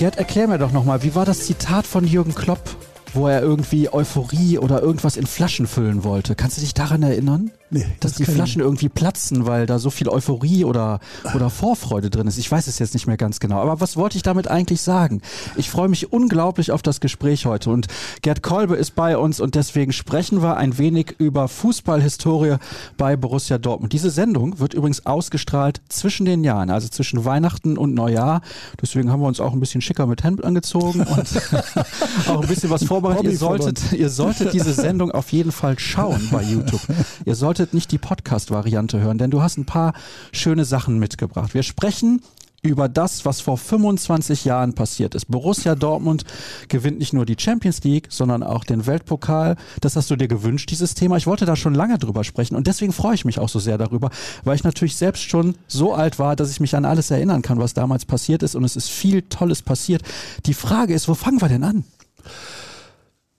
Gerd, erklär mir doch nochmal, wie war das Zitat von Jürgen Klopp, wo er irgendwie Euphorie oder irgendwas in Flaschen füllen wollte? Kannst du dich daran erinnern? Nee, dass die Flaschen irgendwie platzen, weil da so viel Euphorie oder, oder Vorfreude drin ist. Ich weiß es jetzt nicht mehr ganz genau. Aber was wollte ich damit eigentlich sagen? Ich freue mich unglaublich auf das Gespräch heute und Gerd Kolbe ist bei uns und deswegen sprechen wir ein wenig über Fußballhistorie bei Borussia Dortmund. Diese Sendung wird übrigens ausgestrahlt zwischen den Jahren, also zwischen Weihnachten und Neujahr. Deswegen haben wir uns auch ein bisschen schicker mit Hemd angezogen und auch ein bisschen was vorbereitet. Ihr solltet, ihr solltet diese Sendung auf jeden Fall schauen bei YouTube. Ihr solltet nicht die Podcast-Variante hören, denn du hast ein paar schöne Sachen mitgebracht. Wir sprechen über das, was vor 25 Jahren passiert ist. Borussia Dortmund gewinnt nicht nur die Champions League, sondern auch den Weltpokal. Das hast du dir gewünscht, dieses Thema. Ich wollte da schon lange drüber sprechen und deswegen freue ich mich auch so sehr darüber, weil ich natürlich selbst schon so alt war, dass ich mich an alles erinnern kann, was damals passiert ist und es ist viel Tolles passiert. Die Frage ist, wo fangen wir denn an?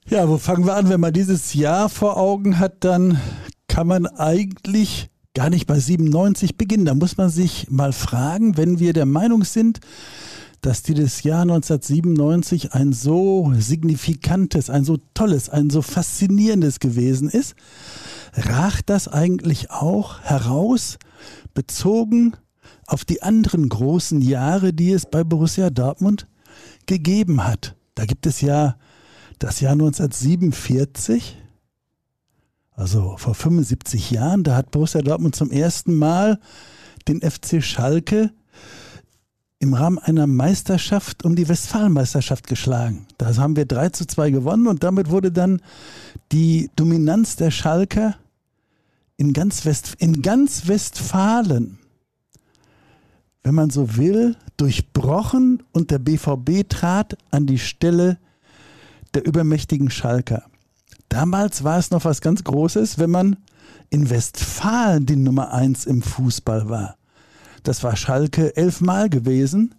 Ja, wo fangen wir an? Wenn man dieses Jahr vor Augen hat, dann kann man eigentlich gar nicht bei 97 beginnen. Da muss man sich mal fragen, wenn wir der Meinung sind, dass dieses Jahr 1997 ein so signifikantes, ein so tolles, ein so faszinierendes gewesen ist, ragt das eigentlich auch heraus, bezogen auf die anderen großen Jahre, die es bei Borussia Dortmund gegeben hat. Da gibt es ja das Jahr 1947, also vor 75 Jahren, da hat Borussia Dortmund zum ersten Mal den FC Schalke im Rahmen einer Meisterschaft um die Westfalenmeisterschaft geschlagen. Da haben wir 3 zu 2 gewonnen und damit wurde dann die Dominanz der Schalker in ganz, West, in ganz Westfalen, wenn man so will, durchbrochen und der BVB trat an die Stelle der übermächtigen Schalker. Damals war es noch was ganz Großes, wenn man in Westfalen die Nummer eins im Fußball war. Das war Schalke elfmal gewesen,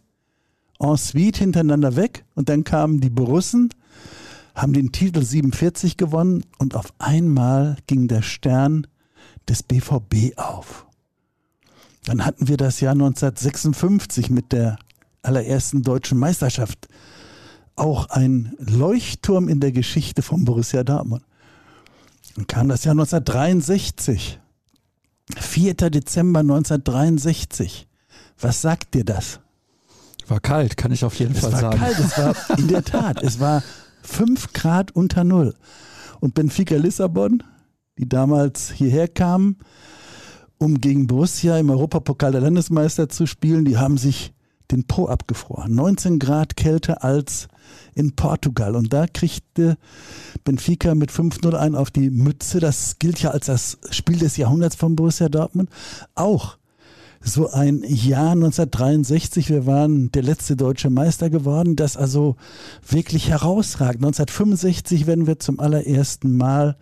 en suite hintereinander weg und dann kamen die Borussen, haben den Titel 47 gewonnen und auf einmal ging der Stern des BVB auf. Dann hatten wir das Jahr 1956 mit der allerersten deutschen Meisterschaft auch ein Leuchtturm in der Geschichte von Borussia Dortmund. Dann kam das Jahr 1963. 4. Dezember 1963. Was sagt dir das? War kalt, kann ich auf jeden es Fall sagen. Es war kalt, es war in der Tat, es war 5 Grad unter Null. Und Benfica Lissabon, die damals hierher kamen, um gegen Borussia im Europapokal der Landesmeister zu spielen, die haben sich den Po abgefroren. 19 Grad kälter als in Portugal. Und da kriegte Benfica mit 5-0 ein auf die Mütze. Das gilt ja als das Spiel des Jahrhunderts von Borussia Dortmund. Auch so ein Jahr 1963, wir waren der letzte deutsche Meister geworden, das also wirklich herausragt. 1965 werden wir zum allerersten Mal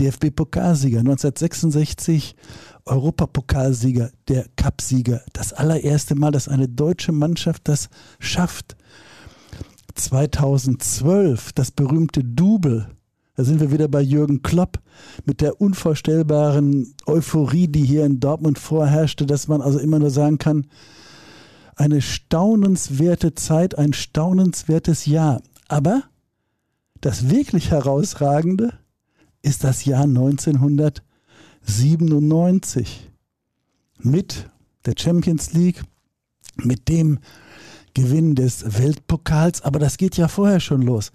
DFB-Pokalsieger. 1966 Europapokalsieger, der Cupsieger. Das allererste Mal, dass eine deutsche Mannschaft das schafft. 2012 das berühmte Double. Da sind wir wieder bei Jürgen Klopp mit der unvorstellbaren Euphorie, die hier in Dortmund vorherrschte, dass man also immer nur sagen kann, eine staunenswerte Zeit, ein staunenswertes Jahr. Aber das wirklich herausragende ist das Jahr 1997 mit der Champions League, mit dem Gewinn des Weltpokals, aber das geht ja vorher schon los.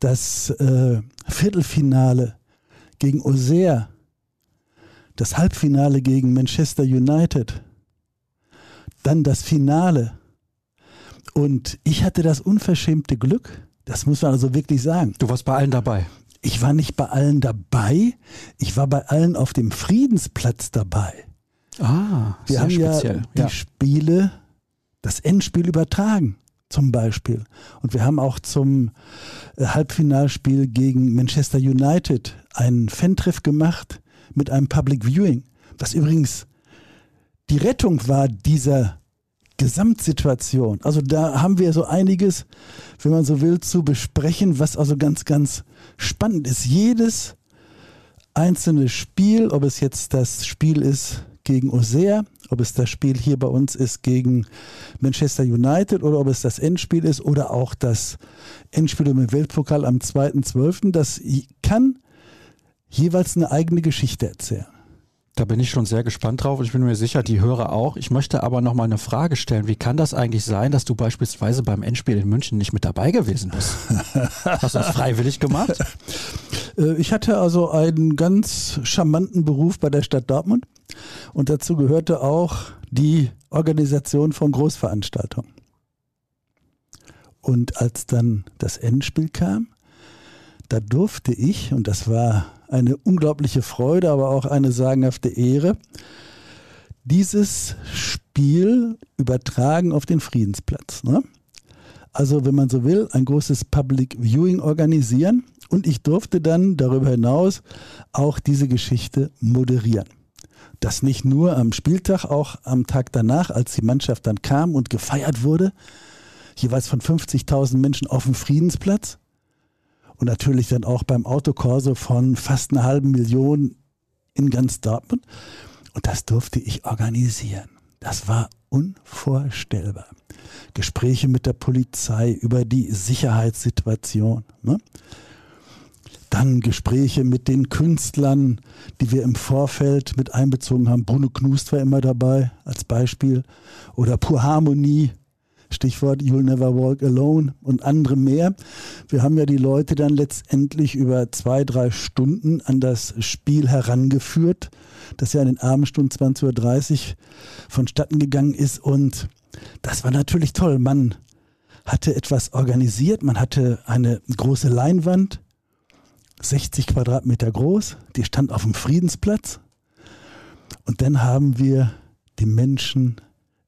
Das äh, Viertelfinale gegen Auxerre, das Halbfinale gegen Manchester United, dann das Finale. Und ich hatte das unverschämte Glück, das muss man also wirklich sagen. Du warst bei allen dabei. Ich war nicht bei allen dabei, ich war bei allen auf dem Friedensplatz dabei. Ah, wir haben speziell. ja die ja. Spiele das Endspiel übertragen, zum Beispiel. Und wir haben auch zum äh, Halbfinalspiel gegen Manchester United einen Fan-Treff gemacht mit einem Public Viewing, was übrigens die Rettung war dieser Gesamtsituation. Also da haben wir so einiges, wenn man so will, zu besprechen, was also ganz, ganz spannend ist. Jedes einzelne Spiel, ob es jetzt das Spiel ist gegen Osea, ob es das Spiel hier bei uns ist gegen Manchester United oder ob es das Endspiel ist oder auch das Endspiel im Weltpokal am 2.12., das kann jeweils eine eigene Geschichte erzählen. Da bin ich schon sehr gespannt drauf und ich bin mir sicher, die Hörer auch. Ich möchte aber noch mal eine Frage stellen. Wie kann das eigentlich sein, dass du beispielsweise beim Endspiel in München nicht mit dabei gewesen bist? Hast du das freiwillig gemacht? Äh, ich hatte also einen ganz charmanten Beruf bei der Stadt Dortmund und dazu gehörte auch die Organisation von Großveranstaltungen. Und als dann das Endspiel kam, da durfte ich, und das war eine unglaubliche Freude, aber auch eine sagenhafte Ehre, dieses Spiel übertragen auf den Friedensplatz. Ne? Also, wenn man so will, ein großes Public Viewing organisieren und ich durfte dann darüber hinaus auch diese Geschichte moderieren. Das nicht nur am Spieltag, auch am Tag danach, als die Mannschaft dann kam und gefeiert wurde, jeweils von 50.000 Menschen auf dem Friedensplatz, und natürlich dann auch beim Autokorso von fast einer halben Million in ganz Dortmund. Und das durfte ich organisieren. Das war unvorstellbar. Gespräche mit der Polizei über die Sicherheitssituation. Ne? Dann Gespräche mit den Künstlern, die wir im Vorfeld mit einbezogen haben. Bruno Knust war immer dabei als Beispiel. Oder Pur Harmonie Stichwort You'll Never Walk Alone und andere mehr. Wir haben ja die Leute dann letztendlich über zwei, drei Stunden an das Spiel herangeführt, das ja in den Abendstunden 20.30 Uhr vonstatten gegangen ist. Und das war natürlich toll. Man hatte etwas organisiert, man hatte eine große Leinwand, 60 Quadratmeter groß, die stand auf dem Friedensplatz. Und dann haben wir die Menschen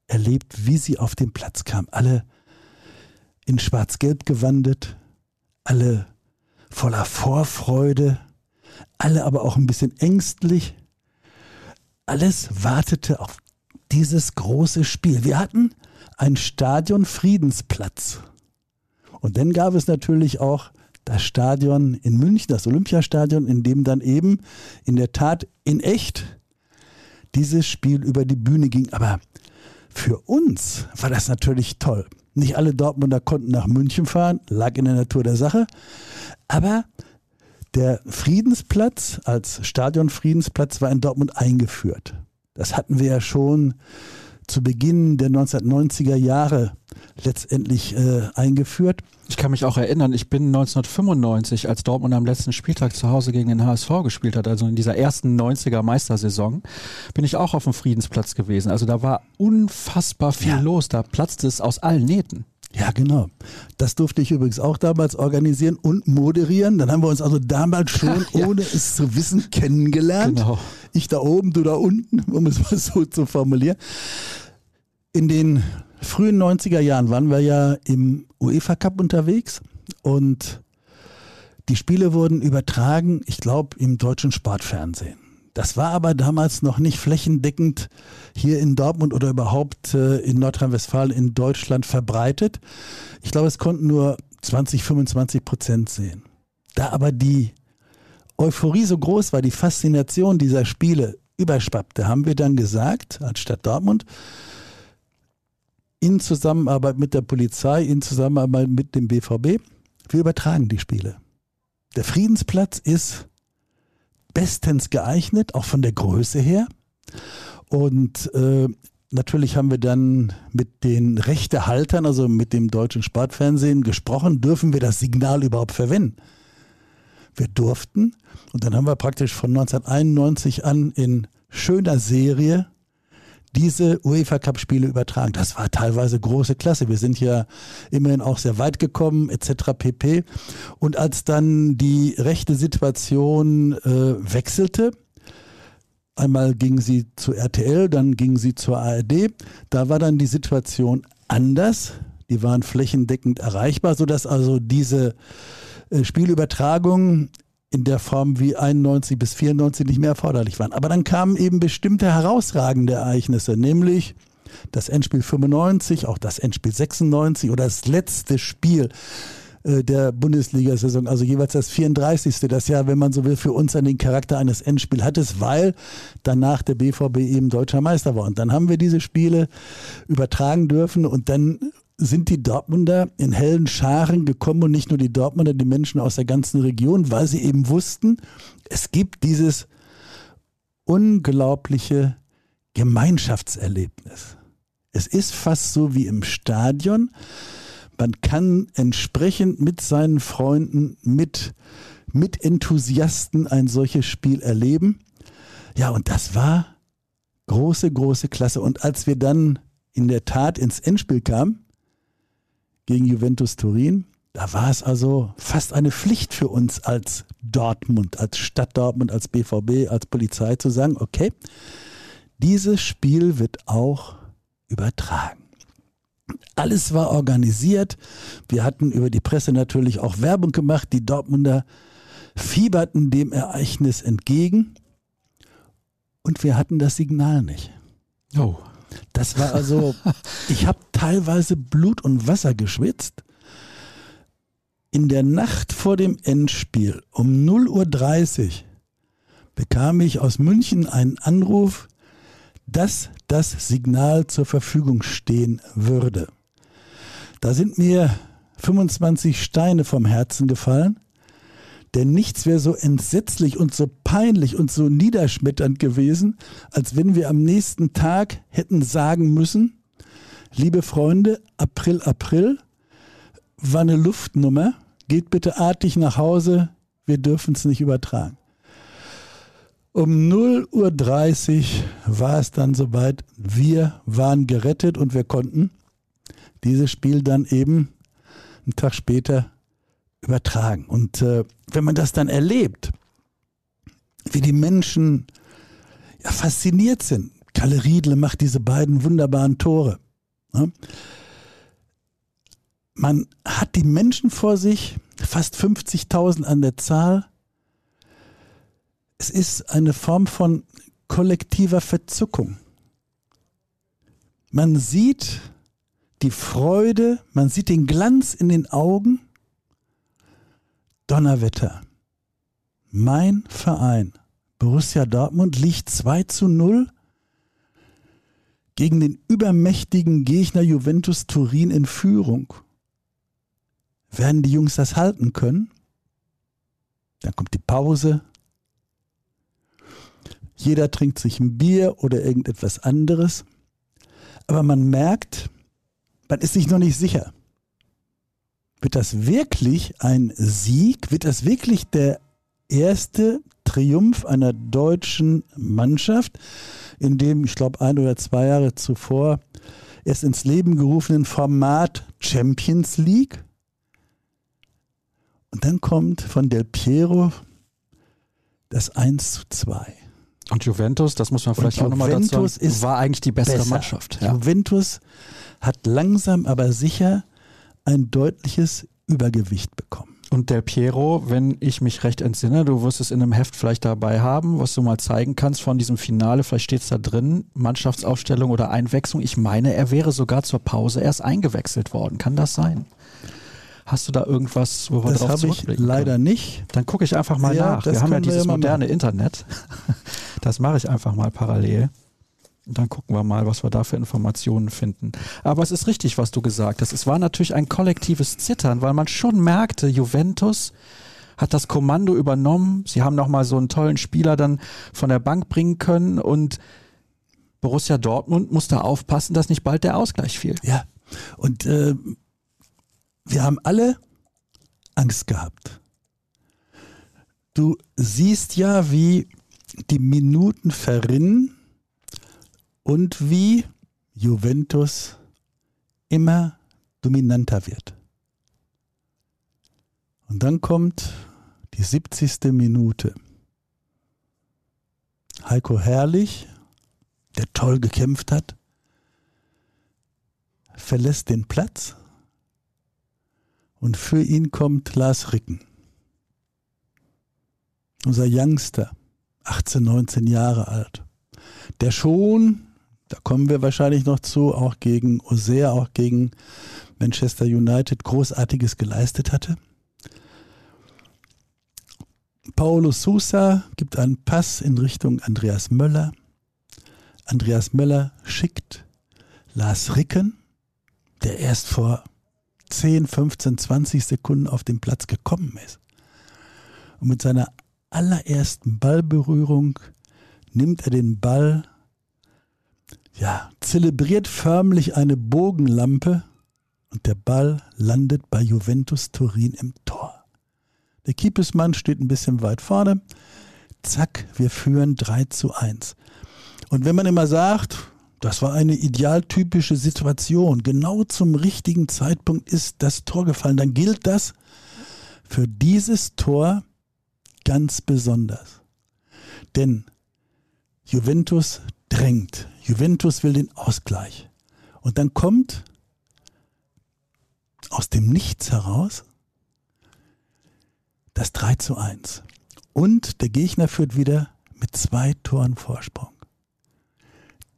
erlebt, wie sie auf den Platz kam. Alle in schwarz-gelb gewandet, alle voller Vorfreude, alle aber auch ein bisschen ängstlich. Alles wartete auf dieses große Spiel. Wir hatten ein Stadion Friedensplatz. Und dann gab es natürlich auch das Stadion in München, das Olympiastadion, in dem dann eben in der Tat in echt dieses Spiel über die Bühne ging. Aber für uns war das natürlich toll. Nicht alle Dortmunder konnten nach München fahren, lag in der Natur der Sache. Aber der Friedensplatz als Stadionfriedensplatz war in Dortmund eingeführt. Das hatten wir ja schon zu Beginn der 1990er Jahre letztendlich äh, eingeführt. Ich kann mich auch erinnern, ich bin 1995, als Dortmund am letzten Spieltag zu Hause gegen den HSV gespielt hat, also in dieser ersten 90er Meistersaison, bin ich auch auf dem Friedensplatz gewesen. Also da war unfassbar viel ja. los, da platzte es aus allen Nähten. Ja, genau. Das durfte ich übrigens auch damals organisieren und moderieren. Dann haben wir uns also damals schon, ja. ohne es zu wissen, kennengelernt. Genau. Ich da oben, du da unten, um es mal so zu formulieren. In den frühen 90er Jahren waren wir ja im UEFA Cup unterwegs und die Spiele wurden übertragen, ich glaube, im deutschen Sportfernsehen. Das war aber damals noch nicht flächendeckend hier in Dortmund oder überhaupt äh, in Nordrhein-Westfalen in Deutschland verbreitet. Ich glaube, es konnten nur 20, 25 Prozent sehen. Da aber die Euphorie so groß war, die Faszination dieser Spiele überschwappte, haben wir dann gesagt, als Stadt Dortmund, in Zusammenarbeit mit der Polizei, in Zusammenarbeit mit dem BVB, wir übertragen die Spiele. Der Friedensplatz ist bestens geeignet, auch von der Größe her. Und äh, natürlich haben wir dann mit den Rechtehaltern, also mit dem deutschen Sportfernsehen gesprochen, dürfen wir das Signal überhaupt verwenden? Wir durften und dann haben wir praktisch von 1991 an in schöner Serie diese UEFA Cup Spiele übertragen. Das war teilweise große Klasse. Wir sind ja immerhin auch sehr weit gekommen etc. pp. Und als dann die rechte Situation äh, wechselte, einmal ging sie zu RTL, dann ging sie zur ARD, da war dann die Situation anders. Die waren flächendeckend erreichbar, sodass also diese äh, Spielübertragung in der Form wie 91 bis 94 nicht mehr erforderlich waren. Aber dann kamen eben bestimmte herausragende Ereignisse, nämlich das Endspiel 95, auch das Endspiel 96 oder das letzte Spiel äh, der Bundesliga-Saison, also jeweils das 34. Das Jahr, wenn man so will, für uns dann den Charakter eines Endspiels hat es, weil danach der BVB eben deutscher Meister war. Und dann haben wir diese Spiele übertragen dürfen und dann sind die Dortmunder in hellen Scharen gekommen und nicht nur die Dortmunder, die Menschen aus der ganzen Region, weil sie eben wussten, es gibt dieses unglaubliche Gemeinschaftserlebnis. Es ist fast so wie im Stadion. Man kann entsprechend mit seinen Freunden, mit, mit Enthusiasten ein solches Spiel erleben. Ja, und das war große, große Klasse. Und als wir dann in der Tat ins Endspiel kamen, gegen Juventus Turin. Da war es also fast eine Pflicht für uns als Dortmund, als Stadt Dortmund, als BVB, als Polizei zu sagen, okay, dieses Spiel wird auch übertragen. Alles war organisiert. Wir hatten über die Presse natürlich auch Werbung gemacht. Die Dortmunder fieberten dem Ereignis entgegen. Und wir hatten das Signal nicht. Oh. Das war also, ich habe teilweise Blut und Wasser geschwitzt. In der Nacht vor dem Endspiel um 0.30 Uhr bekam ich aus München einen Anruf, dass das Signal zur Verfügung stehen würde. Da sind mir 25 Steine vom Herzen gefallen. Denn nichts wäre so entsetzlich und so peinlich und so niederschmetternd gewesen, als wenn wir am nächsten Tag hätten sagen müssen, liebe Freunde, April, April war eine Luftnummer, geht bitte artig nach Hause, wir dürfen es nicht übertragen. Um 0.30 Uhr war es dann soweit, wir waren gerettet und wir konnten dieses Spiel dann eben einen Tag später übertragen. Und äh, wenn man das dann erlebt, wie die Menschen ja, fasziniert sind, Kalle Riedle macht diese beiden wunderbaren Tore. Ne? Man hat die Menschen vor sich, fast 50.000 an der Zahl. Es ist eine Form von kollektiver Verzuckung. Man sieht die Freude, man sieht den Glanz in den Augen Donnerwetter. Mein Verein, Borussia Dortmund, liegt 2 zu 0 gegen den übermächtigen Gegner Juventus Turin in Führung. Werden die Jungs das halten können? Dann kommt die Pause. Jeder trinkt sich ein Bier oder irgendetwas anderes. Aber man merkt, man ist sich noch nicht sicher. Wird das wirklich ein Sieg? Wird das wirklich der erste Triumph einer deutschen Mannschaft, in dem, ich glaube, ein oder zwei Jahre zuvor erst ins Leben gerufenen Format Champions League? Und dann kommt von Del Piero das 1 zu 2. Und Juventus, das muss man vielleicht auch nochmal dazu sagen, war eigentlich die bessere besser. Mannschaft. Ja. Juventus hat langsam aber sicher ein deutliches Übergewicht bekommen. Und Del Piero, wenn ich mich recht entsinne, du wirst es in einem Heft vielleicht dabei haben, was du mal zeigen kannst von diesem Finale, vielleicht steht es da drin, Mannschaftsaufstellung oder Einwechslung. Ich meine, er wäre sogar zur Pause erst eingewechselt worden. Kann das sein? Hast du da irgendwas, wo wir das drauf zurückblicken ich leider können? nicht. Dann gucke ich einfach mal ja, nach. Wir haben ja dieses moderne machen. Internet. Das mache ich einfach mal parallel. Und dann gucken wir mal, was wir da für Informationen finden. Aber es ist richtig, was du gesagt hast. Es war natürlich ein kollektives Zittern, weil man schon merkte, Juventus hat das Kommando übernommen. Sie haben nochmal so einen tollen Spieler dann von der Bank bringen können und Borussia Dortmund musste aufpassen, dass nicht bald der Ausgleich fiel. Ja, und äh, wir haben alle Angst gehabt. Du siehst ja, wie die Minuten verrinnen und wie Juventus immer dominanter wird. Und dann kommt die 70. Minute. Heiko Herrlich, der toll gekämpft hat, verlässt den Platz und für ihn kommt Lars Ricken. Unser Youngster, 18, 19 Jahre alt, der schon da kommen wir wahrscheinlich noch zu, auch gegen Osea, auch gegen Manchester United Großartiges geleistet hatte. Paulo Sousa gibt einen Pass in Richtung Andreas Möller. Andreas Möller schickt Lars Ricken, der erst vor 10, 15, 20 Sekunden auf den Platz gekommen ist. Und mit seiner allerersten Ballberührung nimmt er den Ball, ja, zelebriert förmlich eine Bogenlampe und der Ball landet bei Juventus Turin im Tor. Der Kiepesmann steht ein bisschen weit vorne. Zack, wir führen 3 zu 1. Und wenn man immer sagt, das war eine idealtypische Situation, genau zum richtigen Zeitpunkt ist das Tor gefallen, dann gilt das für dieses Tor ganz besonders. Denn Juventus drängt. Juventus will den Ausgleich. Und dann kommt aus dem Nichts heraus das 3 zu 1. Und der Gegner führt wieder mit zwei Toren Vorsprung.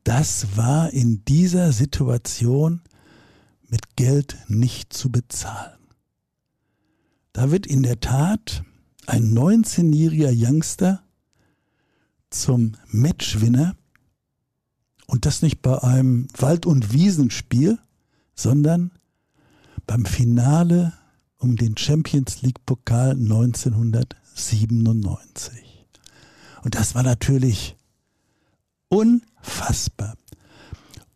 Das war in dieser Situation mit Geld nicht zu bezahlen. Da wird in der Tat ein 19-jähriger Youngster zum Matchwinner und das nicht bei einem Wald- und Wiesenspiel, sondern beim Finale um den Champions League Pokal 1997. Und das war natürlich unfassbar.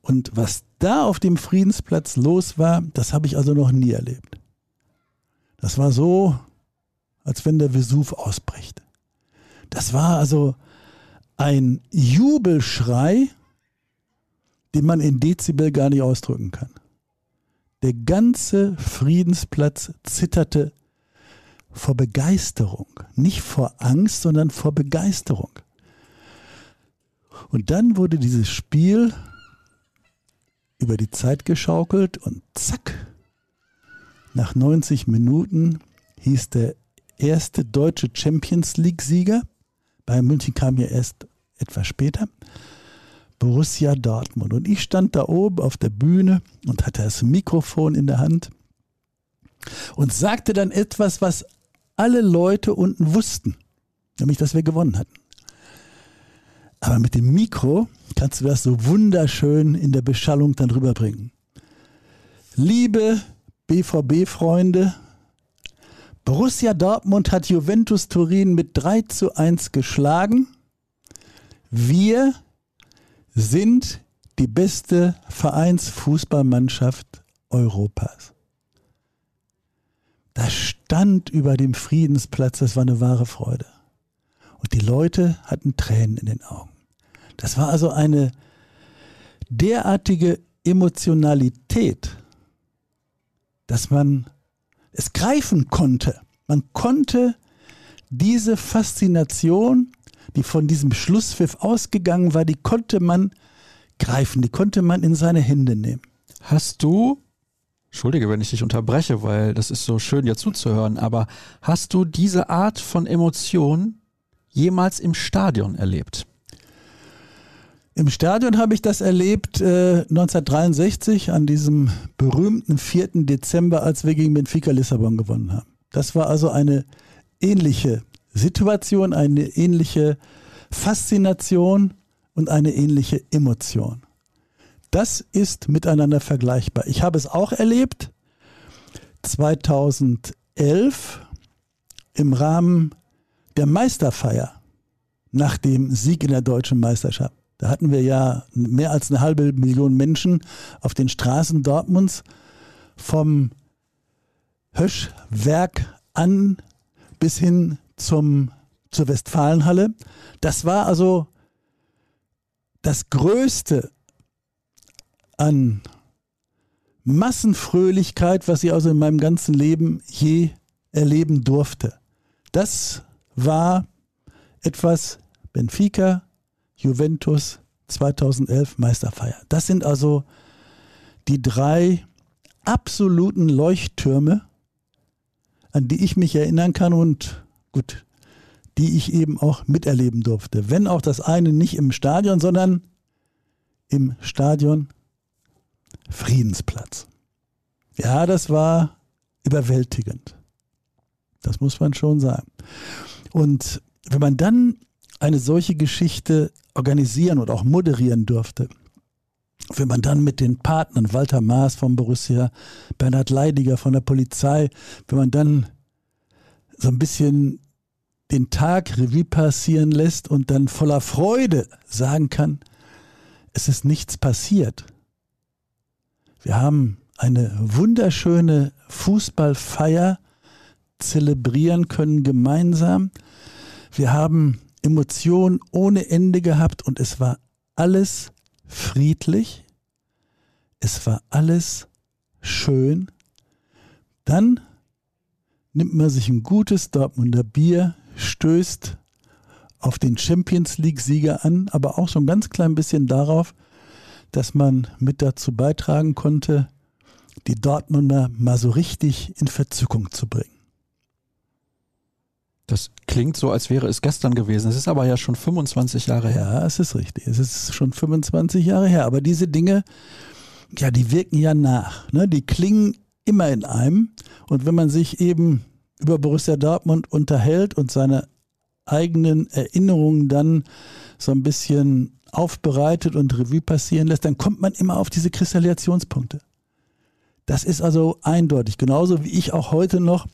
Und was da auf dem Friedensplatz los war, das habe ich also noch nie erlebt. Das war so, als wenn der Vesuv ausbricht. Das war also ein Jubelschrei, den man in Dezibel gar nicht ausdrücken kann. Der ganze Friedensplatz zitterte vor Begeisterung. Nicht vor Angst, sondern vor Begeisterung. Und dann wurde dieses Spiel über die Zeit geschaukelt und zack, nach 90 Minuten hieß der erste deutsche Champions League-Sieger, Bayern München kam ja erst etwas später, Borussia Dortmund. Und ich stand da oben auf der Bühne und hatte das Mikrofon in der Hand und sagte dann etwas, was alle Leute unten wussten, nämlich, dass wir gewonnen hatten. Aber mit dem Mikro kannst du das so wunderschön in der Beschallung dann rüberbringen. Liebe BVB-Freunde, Borussia Dortmund hat Juventus Turin mit 3 zu 1 geschlagen. Wir sind die beste Vereinsfußballmannschaft Europas. Das stand über dem Friedensplatz, das war eine wahre Freude. Und die Leute hatten Tränen in den Augen. Das war also eine derartige Emotionalität, dass man es greifen konnte. Man konnte diese Faszination die von diesem Schlusspfiff ausgegangen war, die konnte man greifen, die konnte man in seine Hände nehmen. Hast du, entschuldige, wenn ich dich unterbreche, weil das ist so schön, dir zuzuhören, aber hast du diese Art von Emotion jemals im Stadion erlebt? Im Stadion habe ich das erlebt äh, 1963 an diesem berühmten 4. Dezember, als wir gegen Benfica Lissabon gewonnen haben. Das war also eine ähnliche Situation, eine ähnliche Faszination und eine ähnliche Emotion. Das ist miteinander vergleichbar. Ich habe es auch erlebt 2011 im Rahmen der Meisterfeier nach dem Sieg in der deutschen Meisterschaft. Da hatten wir ja mehr als eine halbe Million Menschen auf den Straßen Dortmunds vom Höschwerk an bis hin zum, zur Westfalenhalle. Das war also das Größte an Massenfröhlichkeit, was ich also in meinem ganzen Leben je erleben durfte. Das war etwas Benfica, Juventus 2011 Meisterfeier. Das sind also die drei absoluten Leuchttürme, an die ich mich erinnern kann und gut, die ich eben auch miterleben durfte. Wenn auch das eine nicht im Stadion, sondern im Stadion Friedensplatz. Ja, das war überwältigend. Das muss man schon sagen. Und wenn man dann eine solche Geschichte organisieren und auch moderieren durfte, wenn man dann mit den Partnern, Walter Maas von Borussia, Bernhard Leidiger von der Polizei, wenn man dann so ein bisschen den Tag Revue passieren lässt und dann voller Freude sagen kann, es ist nichts passiert. Wir haben eine wunderschöne Fußballfeier zelebrieren können gemeinsam. Wir haben Emotionen ohne Ende gehabt und es war alles friedlich. Es war alles schön. Dann nimmt man sich ein gutes Dortmunder Bier, stößt auf den Champions League-Sieger an, aber auch so ein ganz klein bisschen darauf, dass man mit dazu beitragen konnte, die Dortmunder mal so richtig in Verzückung zu bringen. Das klingt so, als wäre es gestern gewesen. Es ist aber ja schon 25 Jahre her. Ja, es ist richtig. Es ist schon 25 Jahre her. Aber diese Dinge, ja, die wirken ja nach. Ne? Die klingen immer in einem. Und wenn man sich eben über Borussia Dortmund unterhält und seine eigenen Erinnerungen dann so ein bisschen aufbereitet und Revue passieren lässt, dann kommt man immer auf diese Kristallisationspunkte. Das ist also eindeutig. Genauso wie ich auch heute noch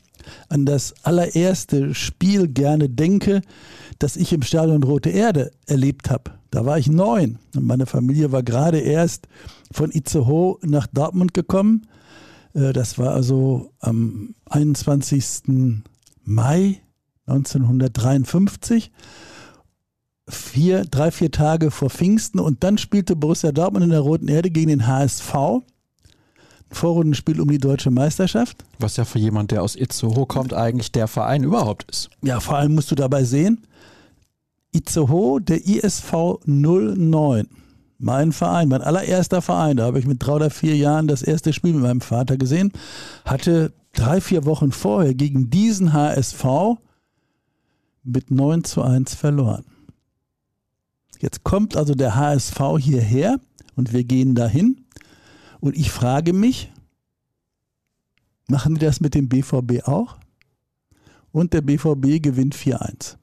an das allererste Spiel gerne denke, das ich im Stadion Rote Erde erlebt habe. Da war ich neun und meine Familie war gerade erst von Itzehoe nach Dortmund gekommen. Äh, das war also am 21. Mai 1953 vier, drei, vier Tage vor Pfingsten und dann spielte Borussia Dortmund in der Roten Erde gegen den HSV. Vorrundenspiel um die deutsche Meisterschaft. Was ja für jemand, der aus Itzehoe kommt, eigentlich der Verein überhaupt ist. Ja, vor allem musst du dabei sehen, Itzehoe, der ISV 09, mein Verein, mein allererster Verein, da habe ich mit drei oder vier Jahren das erste Spiel mit meinem Vater gesehen, hatte drei, vier Wochen vorher gegen diesen HSV mit 9 zu 1 verloren. Jetzt kommt also der HSV hierher und wir gehen dahin und ich frage mich, machen die das mit dem BVB auch? Und der BVB gewinnt 4-1.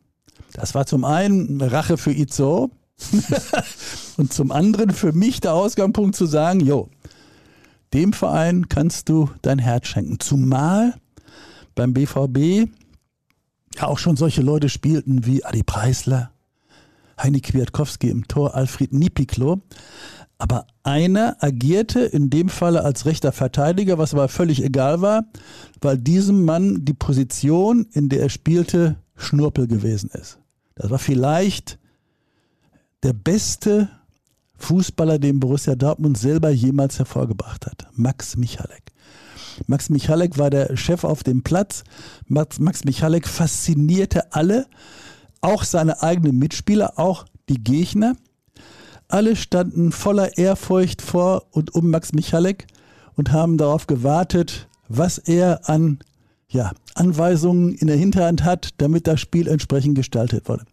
Das war zum einen Rache für Itzo und zum anderen für mich der Ausgangspunkt zu sagen, jo, dem Verein kannst du dein Herz schenken. Zumal beim BVB ja auch schon solche Leute spielten wie Adi Preisler, Heini Kwiatkowski im Tor, Alfred Nipiklo. Aber einer agierte in dem Falle als rechter Verteidiger, was aber völlig egal war, weil diesem Mann die Position, in der er spielte, Schnurpel gewesen ist. Das war vielleicht der beste Fußballer, den Borussia Dortmund selber jemals hervorgebracht hat. Max Michalek. Max Michalek war der Chef auf dem Platz. Max, Max Michalek faszinierte alle, auch seine eigenen Mitspieler, auch die Gegner. Alle standen voller Ehrfurcht vor und um Max Michalek und haben darauf gewartet, was er an ja, Anweisungen in der Hinterhand hat, damit das Spiel entsprechend gestaltet wurde.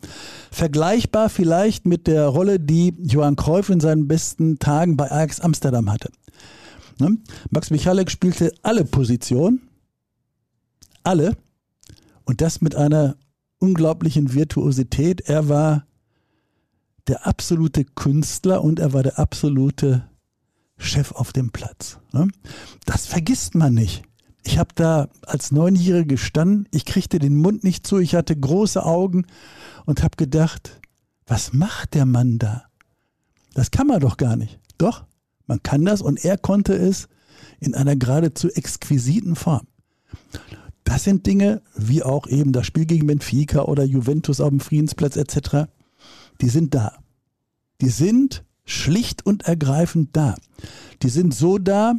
Vergleichbar vielleicht mit der Rolle, die Johann Cruyff in seinen besten Tagen bei Ajax Amsterdam hatte. Ne? Max Michalek spielte alle Positionen, alle, und das mit einer unglaublichen Virtuosität. Er war der absolute Künstler und er war der absolute Chef auf dem Platz. Ne? Das vergisst man nicht. Ich habe da als Neunjährige gestanden, ich kriegte den Mund nicht zu, ich hatte große Augen und habe gedacht, was macht der Mann da? Das kann man doch gar nicht. Doch, man kann das und er konnte es in einer geradezu exquisiten Form. Das sind Dinge, wie auch eben das Spiel gegen Benfica oder Juventus auf dem Friedensplatz etc., die sind da. Die sind schlicht und ergreifend da. Die sind so da,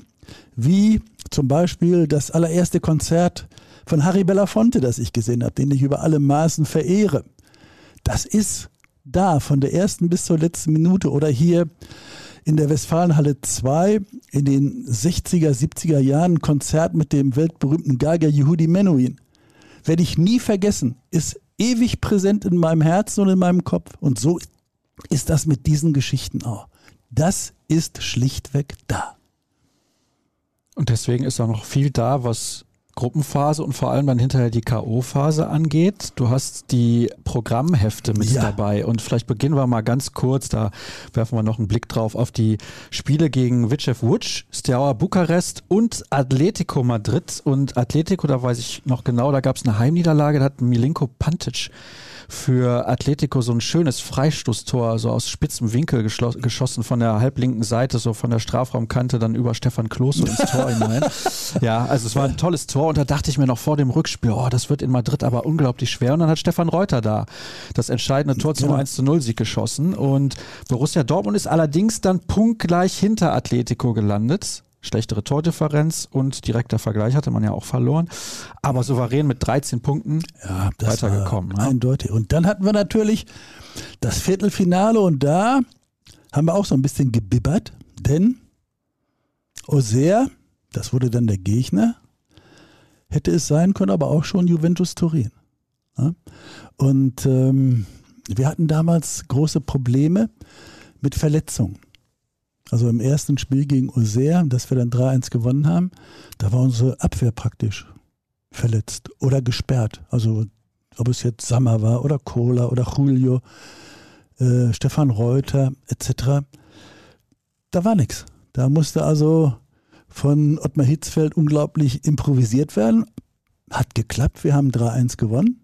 wie zum Beispiel das allererste Konzert von Harry Belafonte, das ich gesehen habe, den ich über alle Maßen verehre. Das ist da, von der ersten bis zur letzten Minute. Oder hier in der Westfalenhalle 2 in den 60er, 70er Jahren Konzert mit dem weltberühmten Geiger Yehudi Menuhin. Werde ich nie vergessen, ist ewig präsent in meinem Herzen und in meinem Kopf. Und so ist das mit diesen Geschichten auch. Das ist schlichtweg da. Und deswegen ist auch noch viel da, was Gruppenphase und vor allem dann hinterher die K.O.-Phase angeht. Du hast die Programmhefte mit ja. dabei und vielleicht beginnen wir mal ganz kurz, da werfen wir noch einen Blick drauf auf die Spiele gegen Vicev Łódź, Steaua Bukarest und Atletico Madrid und Atletico, da weiß ich noch genau, da gab es eine Heimniederlage, da hat Milinko Pantic für Atletico so ein schönes Freistoßtor, so aus spitzem Winkel geschossen von der halblinken Seite, so von der Strafraumkante dann über Stefan Klose ins Tor hinein. Ja, also es war ein tolles Tor und da dachte ich mir noch vor dem Rückspiel, oh, das wird in Madrid aber unglaublich schwer. Und dann hat Stefan Reuter da das entscheidende Tor zum ja. 1 zu 0 Sieg geschossen. Und Borussia Dortmund ist allerdings dann punktgleich hinter Atletico gelandet schlechtere Tordifferenz und direkter Vergleich hatte man ja auch verloren, aber souverän mit 13 Punkten ja, weitergekommen. Ne? Eindeutig. Und dann hatten wir natürlich das Viertelfinale und da haben wir auch so ein bisschen gebibbert, denn Auxerre, das wurde dann der Gegner, hätte es sein können, aber auch schon Juventus Turin. Ja? Und ähm, wir hatten damals große Probleme mit Verletzungen. Also im ersten Spiel gegen Auxerre, das wir dann 3-1 gewonnen haben, da war unsere Abwehr praktisch verletzt oder gesperrt. Also ob es jetzt Sammer war oder Kohler oder Julio, äh, Stefan Reuter etc. Da war nichts. Da musste also von Ottmar Hitzfeld unglaublich improvisiert werden. Hat geklappt, wir haben 3-1 gewonnen.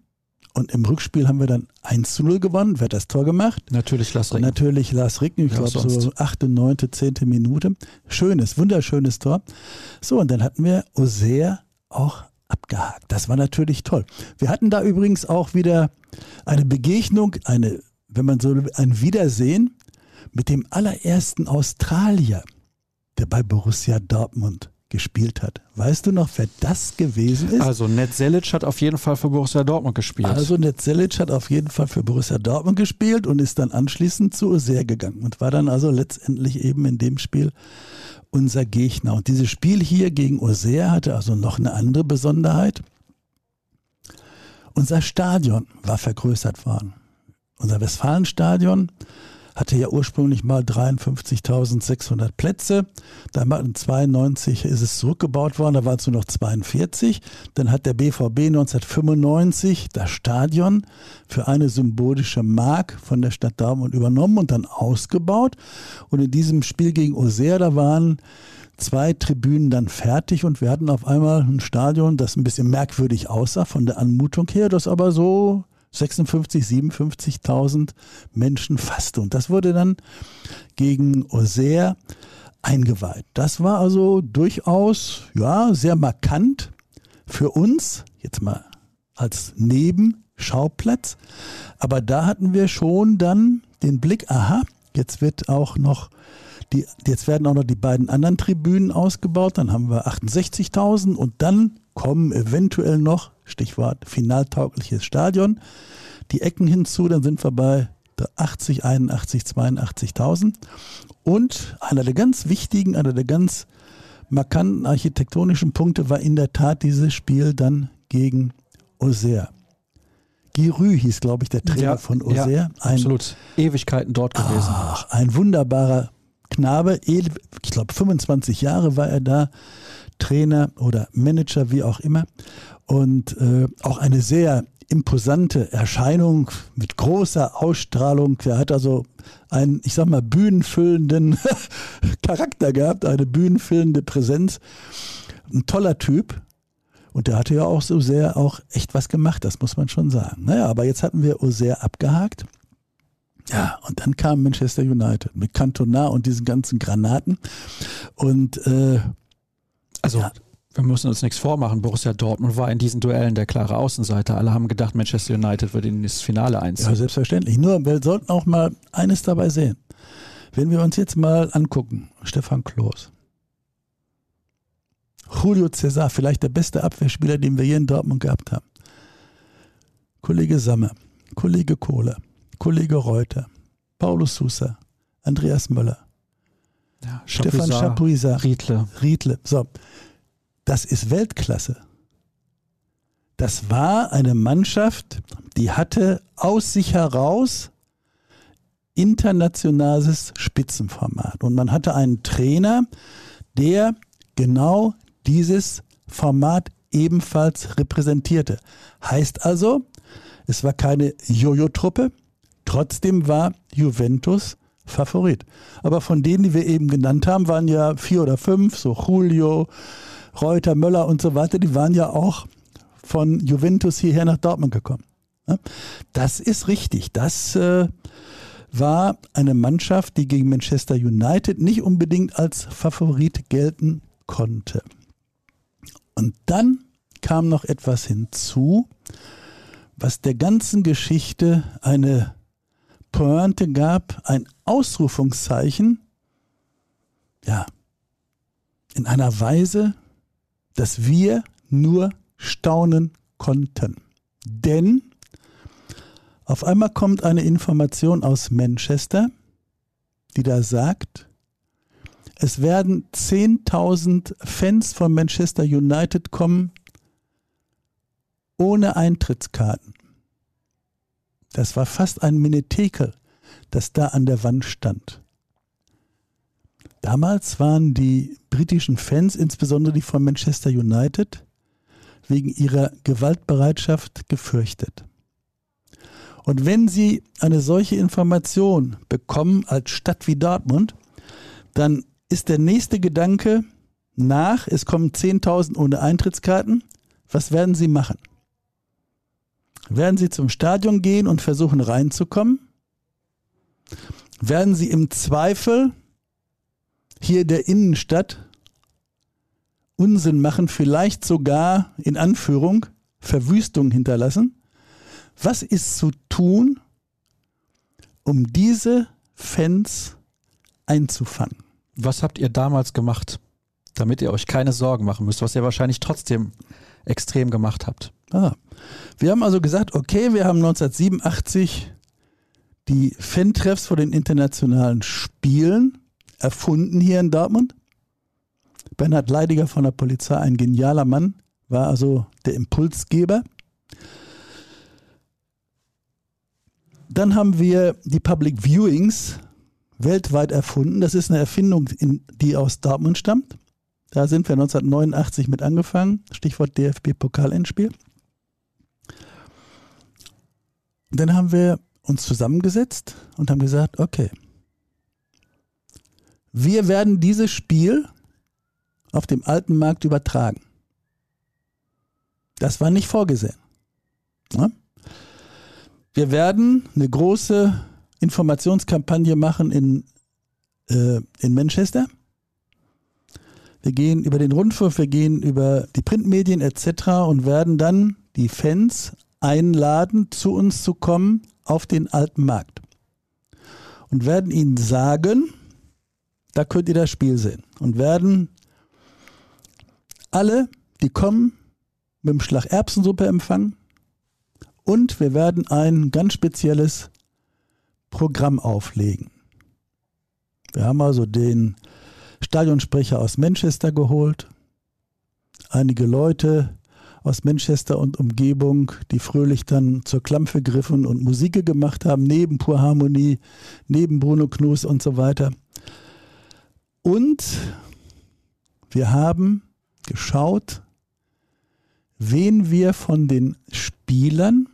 Und im Rückspiel haben wir dann 1 zu 0 gewonnen. Wer hat das Tor gemacht? Natürlich Lars Ricken. Natürlich Lars Ricken, ich ja, glaube so 8., 9., 10. Minute. Schönes, wunderschönes Tor. So, und dann hatten wir Auxerre auch abgehakt. Das war natürlich toll. Wir hatten da übrigens auch wieder eine Begegnung, eine, wenn man so ein Wiedersehen mit dem allerersten Australier, der bei Borussia Dortmund gespielt hat. Weißt du noch, wer das gewesen ist? Also Ned Selic hat auf jeden Fall für Borussia Dortmund gespielt. Also Ned Selic hat auf jeden Fall für Borussia Dortmund gespielt und ist dann anschließend zu Auxerre gegangen und war dann also letztendlich eben in dem Spiel unser Gegner. Und dieses Spiel hier gegen Auxerre hatte also noch eine andere Besonderheit. Unser Stadion war vergrößert worden. Unser Westfalenstadion hatte ja ursprünglich mal 53.600 Plätze. Dann 92 ist es zurückgebaut worden, da waren es nur noch 42. Dann hat der BVB 1995 das Stadion für eine symbolische Mark von der Stadt Dortmund übernommen und dann ausgebaut. Und in diesem Spiel gegen Auxerre, da waren zwei Tribünen dann fertig und wir hatten auf einmal ein Stadion, das ein bisschen merkwürdig aussah von der Anmutung her, das aber so 56, 57.000 Menschen fasste. Und das wurde dann gegen Auxerre eingeweiht. Das war also durchaus, ja, sehr markant für uns, jetzt mal als Nebenschauplatz. Aber da hatten wir schon dann den Blick, aha, jetzt wird auch noch die, jetzt werden auch noch die beiden anderen Tribünen ausgebaut, dann haben wir 68.000 und dann kommen eventuell noch, Stichwort finaltaugliches Stadion, die Ecken hinzu, dann sind wir bei 80, 81, 82.000. Und einer der ganz wichtigen, einer der ganz markanten architektonischen Punkte war in der Tat dieses Spiel dann gegen Auxerre. Girü hieß, glaube ich, der Trainer ja, von Auxerre. Ja, ein, absolut. Ewigkeiten dort gewesen. Ach, ein wunderbarer Knabe. Ich glaube, 25 Jahre war er da. Trainer oder Manager, wie auch immer. Und äh, auch eine sehr imposante Erscheinung mit großer Ausstrahlung. Er hat also einen, ich sag mal, bühnenfüllenden Charakter gehabt, eine bühnenfüllende Präsenz. Ein toller Typ. Und der hatte ja auch so sehr auch echt was gemacht, das muss man schon sagen. Naja, aber jetzt hatten wir sehr abgehakt. Ja, und dann kam Manchester United mit Cantona und diesen ganzen Granaten. Und äh, also ja wir müssen uns nichts vormachen. Borussia Dortmund war in diesen Duellen der klare Außenseiter. Alle haben gedacht, Manchester United würde in das Finale einziehen. Ja, selbstverständlich. Nur, wir sollten auch mal eines dabei sehen. Wenn wir uns jetzt mal angucken, Stefan Kloß, Julio Cesar, vielleicht der beste Abwehrspieler, den wir hier in Dortmund gehabt haben. Kollege Sammer, Kollege Kohler, Kollege Reuter, Paulus Sousa, Andreas Möller, ja, Stefan Chapuisat, Riedle. Riedle. So, das ist Weltklasse. Das war eine Mannschaft, die hatte aus sich heraus internationales Spitzenformat. Und man hatte einen Trainer, der genau dieses Format ebenfalls repräsentierte. Heißt also, es war keine Jojo-Truppe, trotzdem war Juventus Favorit. Aber von denen, die wir eben genannt haben, waren ja vier oder fünf, so Julio, Reuter, Möller und so weiter, die waren ja auch von Juventus hierher nach Dortmund gekommen. Das ist richtig. Das äh, war eine Mannschaft, die gegen Manchester United nicht unbedingt als Favorit gelten konnte. Und dann kam noch etwas hinzu, was der ganzen Geschichte eine Pointe gab, ein Ausrufungszeichen, ja, in einer Weise, dass wir nur staunen konnten. Denn auf einmal kommt eine Information aus Manchester, die da sagt, es werden 10.000 Fans von Manchester United kommen ohne Eintrittskarten. Das war fast ein Minitekel, das da an der Wand stand. Damals waren die britischen Fans, insbesondere die von Manchester United, wegen ihrer Gewaltbereitschaft gefürchtet. Und wenn Sie eine solche Information bekommen als Stadt wie Dortmund, dann ist der nächste Gedanke nach, es kommen 10.000 ohne Eintrittskarten, was werden Sie machen? Werden Sie zum Stadion gehen und versuchen reinzukommen? Werden Sie im Zweifel hier der Innenstadt Unsinn machen, vielleicht sogar in Anführung Verwüstung hinterlassen? Was ist zu tun, um diese Fans einzufangen? Was habt ihr damals gemacht, damit ihr euch keine Sorgen machen müsst, was ihr wahrscheinlich trotzdem extrem gemacht habt? Ah. Wir haben also gesagt, okay, wir haben 1987 die Fan-Treffs vor den internationalen Spielen erfunden hier in Dortmund. Bernhard Leidiger von der Polizei, ein genialer Mann, war also der Impulsgeber. Dann haben wir die Public Viewings weltweit erfunden. Das ist eine Erfindung, die aus Dortmund stammt. Da sind wir 1989 mit angefangen. Stichwort DFB-Pokalendspiel. Dann haben wir uns zusammengesetzt und haben gesagt, okay, wir werden dieses Spiel auf dem alten Markt übertragen. Das war nicht vorgesehen. Wir werden eine große Informationskampagne machen in, äh, in Manchester. Wir gehen über den Rundfunk, wir gehen über die Printmedien etc. und werden dann die Fans einladen, zu uns zu kommen auf den alten Markt. Und werden ihnen sagen, da könnt ihr das Spiel sehen. Und werden alle, die kommen, mit dem Schlag Erbsensuppe empfangen. Und wir werden ein ganz spezielles Programm auflegen. Wir haben also den Stadionsprecher aus Manchester geholt, einige Leute aus Manchester und Umgebung, die fröhlich dann zur Klampfe griffen und Musik gemacht haben, neben Pur Harmonie, neben Bruno Knus und so weiter. Und wir haben geschaut, wen wir von den Spielern,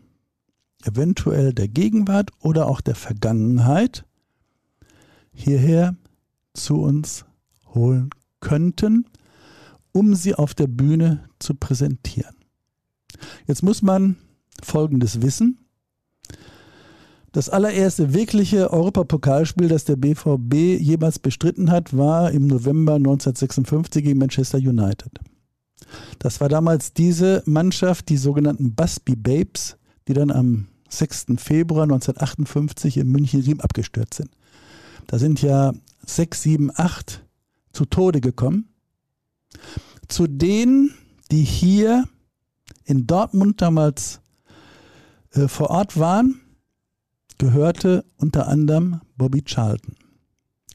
eventuell der Gegenwart oder auch der Vergangenheit, hierher zu uns holen könnten, um sie auf der Bühne zu präsentieren. Jetzt muss man Folgendes wissen. Das allererste wirkliche Europapokalspiel, das der BVB jemals bestritten hat, war im November 1956 gegen Manchester United. Das war damals diese Mannschaft, die sogenannten Busby Babes, die dann am 6. Februar 1958 in München-Riem abgestürzt sind. Da sind ja sechs, sieben, acht zu Tode gekommen. Zu denen, die hier in Dortmund damals äh, vor Ort waren, gehörte unter anderem Bobby Charlton.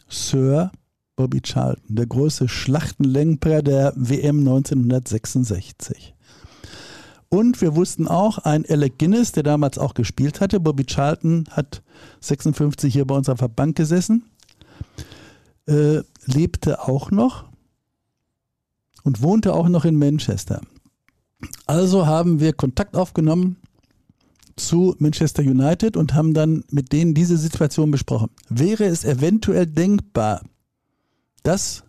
Sir Bobby Charlton, der große Schlachtenlenker der WM 1966. Und wir wussten auch, ein Alec Guinness, der damals auch gespielt hatte, Bobby Charlton hat 56 hier bei uns auf der Bank gesessen, äh, lebte auch noch und wohnte auch noch in Manchester. Also haben wir Kontakt aufgenommen zu Manchester United und haben dann mit denen diese Situation besprochen. Wäre es eventuell denkbar, dass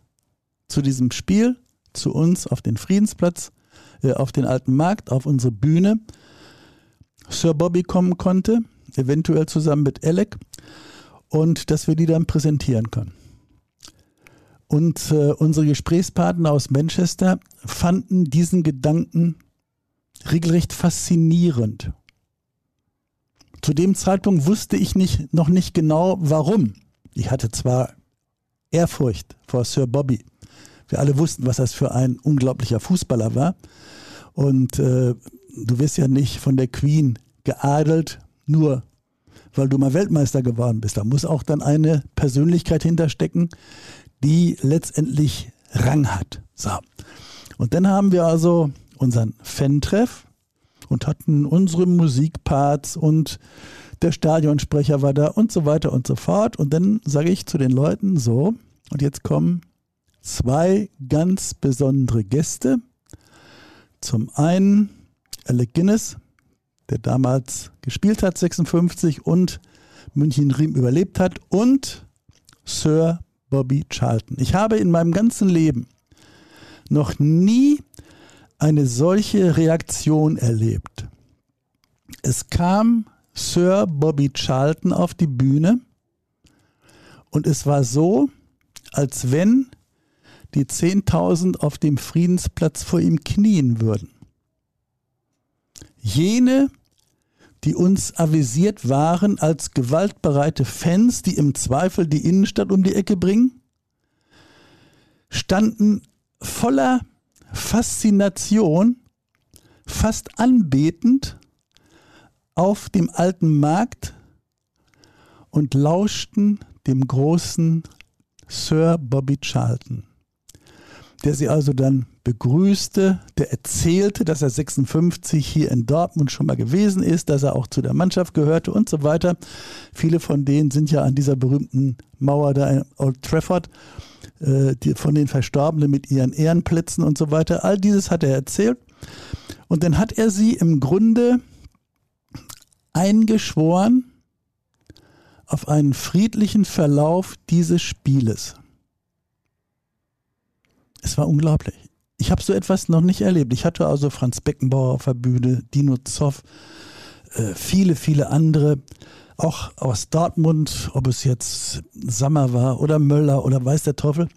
zu diesem Spiel, zu uns auf den Friedensplatz, äh, auf den alten Markt, auf unsere Bühne Sir Bobby kommen konnte, eventuell zusammen mit Alec, und dass wir die dann präsentieren können. Und äh, unsere Gesprächspartner aus Manchester fanden diesen Gedanken regelrecht faszinierend. Zu dem Zeitpunkt wusste ich nicht, noch nicht genau, warum. Ich hatte zwar Ehrfurcht vor Sir Bobby. Wir alle wussten, was das für ein unglaublicher Fußballer war. Und äh, du wirst ja nicht von der Queen geadelt, nur weil du mal Weltmeister geworden bist. Da muss auch dann eine Persönlichkeit hinterstecken, die letztendlich Rang hat. So. Und dann haben wir also unseren Fan-Treff und hatten unsere Musikparts und der Stadionsprecher war da und so weiter und so fort. Und dann sage ich zu den Leuten so, und jetzt kommen zwei ganz besondere Gäste. Zum einen Alec Guinness, der damals gespielt hat, 56 und München Riem überlebt hat und Sir Bobby Charlton. Ich habe in meinem ganzen Leben noch nie eine solche Reaktion erlebt. Es kam Sir Bobby Charlton auf die Bühne und es war so, als wenn die 10.000 auf dem Friedensplatz vor ihm knien würden. Jene, die uns avisiert waren als gewaltbereite Fans, die im Zweifel die Innenstadt um die Ecke bringen, standen voller Faszination, fast anbetend auf dem alten Markt und lauschten dem großen Sir Bobby Charlton der sie also dann begrüßte, der erzählte, dass er 56 hier in Dortmund schon mal gewesen ist, dass er auch zu der Mannschaft gehörte und so weiter. Viele von denen sind ja an dieser berühmten Mauer da in Old Trafford, äh, die, von den Verstorbenen mit ihren Ehrenplätzen und so weiter. All dieses hat er erzählt. Und dann hat er sie im Grunde eingeschworen auf einen friedlichen Verlauf dieses Spieles. Es war unglaublich. Ich habe so etwas noch nicht erlebt. Ich hatte also Franz Beckenbauer auf der Bühne, Dino Zoff, äh, viele, viele andere, auch aus Dortmund, ob es jetzt Sammer war oder Möller oder weiß der Teufel.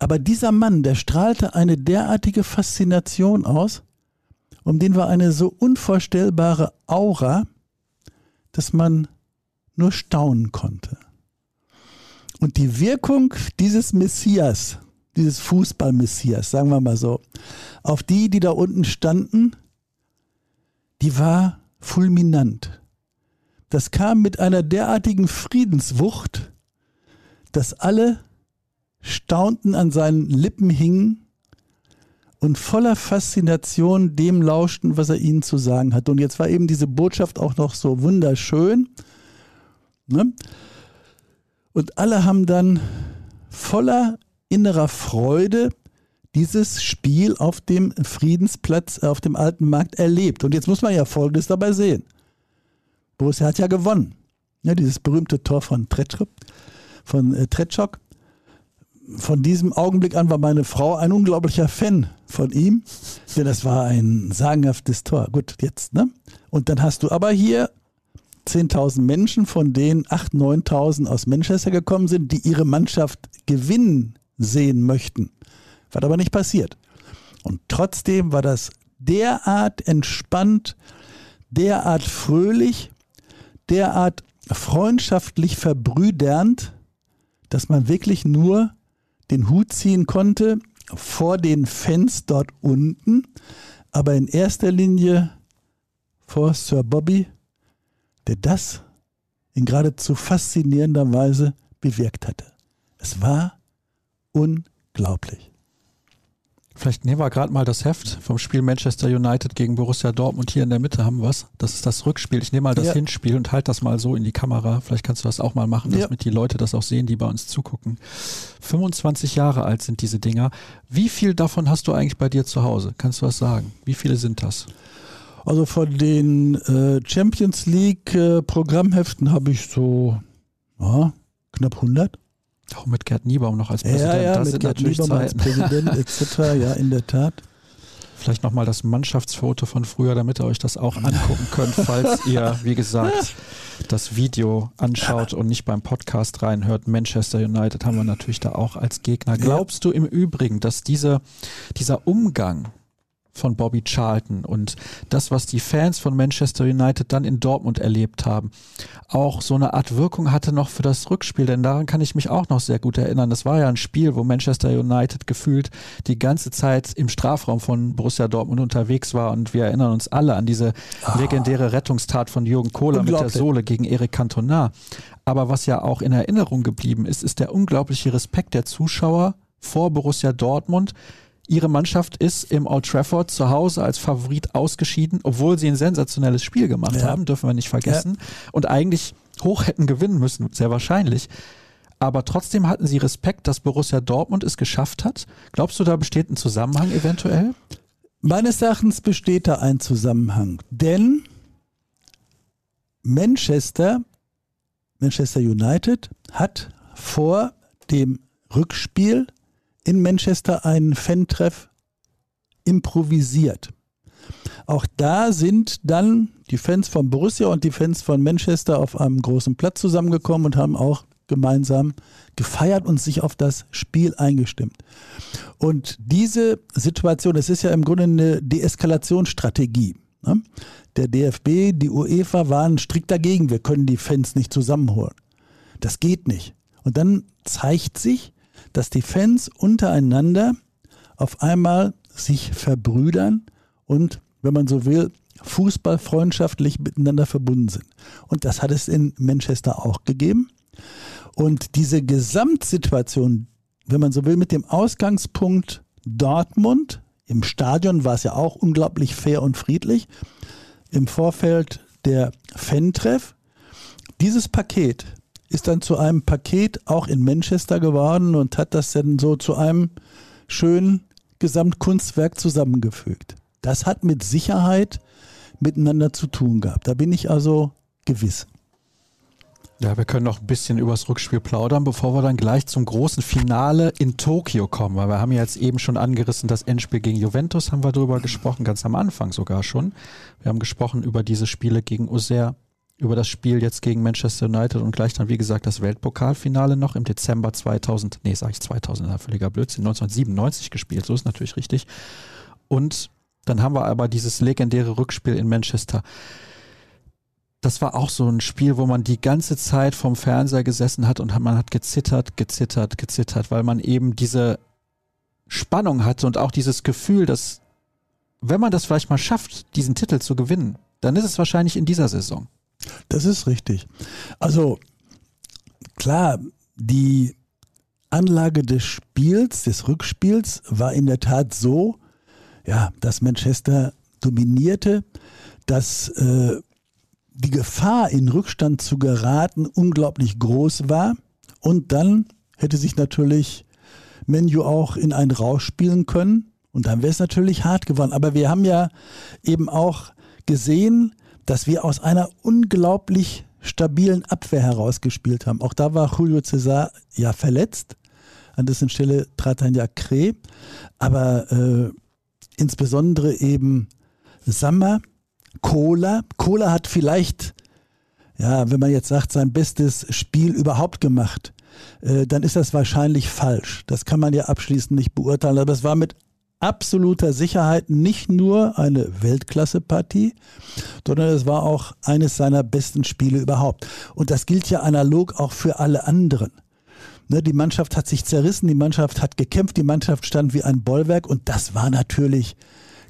Aber dieser Mann, der strahlte eine derartige Faszination aus, um den war eine so unvorstellbare Aura, dass man nur staunen konnte. Und die Wirkung dieses Messias, dieses Fußball-Messias, sagen wir mal so, auf die, die da unten standen, die war fulminant. Das kam mit einer derartigen Friedenswucht, dass alle staunten an seinen Lippen hingen und voller Faszination dem lauschten, was er ihnen zu sagen hat. Und jetzt war eben diese Botschaft auch noch so wunderschön. Ne? Und alle haben dann voller innerer Freude dieses Spiel auf dem Friedensplatz, äh, auf dem alten Markt erlebt. Und jetzt muss man ja Folgendes dabei sehen. Borussia hat ja gewonnen. Ja, dieses berühmte Tor von Tretschok, von äh. Von diesem Augenblick an war meine Frau ein unglaublicher Fan von ihm, denn das war ein sagenhaftes Tor. Gut, jetzt, ne? Und dann hast du aber hier 10.000 Menschen, von denen 8.000, 9.000 aus Manchester gekommen sind, die ihre Mannschaft gewinnen sehen möchten. Was aber nicht passiert. Und trotzdem war das derart entspannt, derart fröhlich, derart freundschaftlich verbrüdernd, dass man wirklich nur den Hut ziehen konnte vor den Fans dort unten, aber in erster Linie vor Sir Bobby, der das in geradezu faszinierender Weise bewirkt hatte. Es war unglaublich. Vielleicht nehmen wir gerade mal das Heft vom Spiel Manchester United gegen Borussia Dortmund. Hier in der Mitte haben wir es. Das ist das Rückspiel. Ich nehme mal das ja. Hinspiel und halte das mal so in die Kamera. Vielleicht kannst du das auch mal machen, ja. damit die Leute das auch sehen, die bei uns zugucken. 25 Jahre alt sind diese Dinger. Wie viel davon hast du eigentlich bei dir zu Hause? Kannst du was sagen? Wie viele sind das? Also von den äh, Champions League äh, Programmheften habe ich so ja, knapp 100. Auch mit Gerd Niebaum noch als Präsident. Ja, ja, das mit Gerd Niebaum Zeiten. als Präsident etc. ja, in der Tat. Vielleicht nochmal das Mannschaftsfoto von früher, damit ihr euch das auch angucken könnt, falls ihr, wie gesagt, das Video anschaut und nicht beim Podcast reinhört. Manchester United haben wir natürlich da auch als Gegner. Glaubst du im Übrigen, dass diese, dieser Umgang von Bobby Charlton und das, was die Fans von Manchester United dann in Dortmund erlebt haben, auch so eine Art Wirkung hatte noch für das Rückspiel, denn daran kann ich mich auch noch sehr gut erinnern. Das war ja ein Spiel, wo Manchester United gefühlt die ganze Zeit im Strafraum von Borussia Dortmund unterwegs war und wir erinnern uns alle an diese ah. legendäre Rettungstat von Jürgen Kohler mit der Sohle gegen Eric Cantona. Aber was ja auch in Erinnerung geblieben ist, ist der unglaubliche Respekt der Zuschauer vor Borussia Dortmund, Ihre Mannschaft ist im Old Trafford zu Hause als Favorit ausgeschieden, obwohl sie ein sensationelles Spiel gemacht ja. haben, dürfen wir nicht vergessen. Ja. Und eigentlich hoch hätten gewinnen müssen, sehr wahrscheinlich. Aber trotzdem hatten sie Respekt, dass Borussia Dortmund es geschafft hat. Glaubst du, da besteht ein Zusammenhang eventuell? Meines Erachtens besteht da ein Zusammenhang. Denn Manchester, Manchester United hat vor dem Rückspiel in Manchester einen Fan-Treff improvisiert. Auch da sind dann die Fans von Borussia und die Fans von Manchester auf einem großen Platz zusammengekommen und haben auch gemeinsam gefeiert und sich auf das Spiel eingestimmt. Und diese Situation, das ist ja im Grunde eine Deeskalationsstrategie. Ne? Der DFB, die UEFA waren strikt dagegen, wir können die Fans nicht zusammenholen. Das geht nicht. Und dann zeigt sich, dass die Fans untereinander auf einmal sich verbrüdern und, wenn man so will, fußballfreundschaftlich miteinander verbunden sind. Und das hat es in Manchester auch gegeben. Und diese Gesamtsituation, wenn man so will, mit dem Ausgangspunkt Dortmund, im Stadion war es ja auch unglaublich fair und friedlich, im Vorfeld der Fan-Treff, dieses Paket ist dann zu einem Paket auch in Manchester geworden und hat das dann so zu einem schönen Gesamtkunstwerk zusammengefügt. Das hat mit Sicherheit miteinander zu tun gehabt. Da bin ich also gewiss. Ja, wir können noch ein bisschen über das Rückspiel plaudern, bevor wir dann gleich zum großen Finale in Tokio kommen. Weil wir haben ja jetzt eben schon angerissen, das Endspiel gegen Juventus haben wir darüber gesprochen, ganz am Anfang sogar schon. Wir haben gesprochen über diese Spiele gegen Auxerre, über das Spiel jetzt gegen Manchester United und gleich dann, wie gesagt, das Weltpokalfinale noch im Dezember 2000, nee, sag ich 2000, völliger Blödsinn, 1997 gespielt, so ist natürlich richtig. Und dann haben wir aber dieses legendäre Rückspiel in Manchester. Das war auch so ein Spiel, wo man die ganze Zeit vom Fernseher gesessen hat und man hat gezittert, gezittert, gezittert, weil man eben diese Spannung hatte und auch dieses Gefühl, dass wenn man das vielleicht mal schafft, diesen Titel zu gewinnen, dann ist es wahrscheinlich in dieser Saison. Das ist richtig. Also klar, die Anlage des Spiels, des Rückspiels war in der Tat so, ja, dass Manchester dominierte, dass äh, die Gefahr, in Rückstand zu geraten, unglaublich groß war. Und dann hätte sich natürlich Menu auch in einen Rausch spielen können. Und dann wäre es natürlich hart geworden. Aber wir haben ja eben auch gesehen, dass wir aus einer unglaublich stabilen Abwehr herausgespielt haben. Auch da war Julio Cesar ja verletzt. An dessen Stelle trat dann ja Kreh. Aber äh, insbesondere eben Sammer, Kohler. Kohler hat vielleicht, ja, wenn man jetzt sagt, sein bestes Spiel überhaupt gemacht. Äh, dann ist das wahrscheinlich falsch. Das kann man ja abschließend nicht beurteilen. Aber es war mit absoluter Sicherheit nicht nur eine Weltklasse-Partie, sondern es war auch eines seiner besten Spiele überhaupt. Und das gilt ja analog auch für alle anderen. Ne, die Mannschaft hat sich zerrissen, die Mannschaft hat gekämpft, die Mannschaft stand wie ein Bollwerk und das war natürlich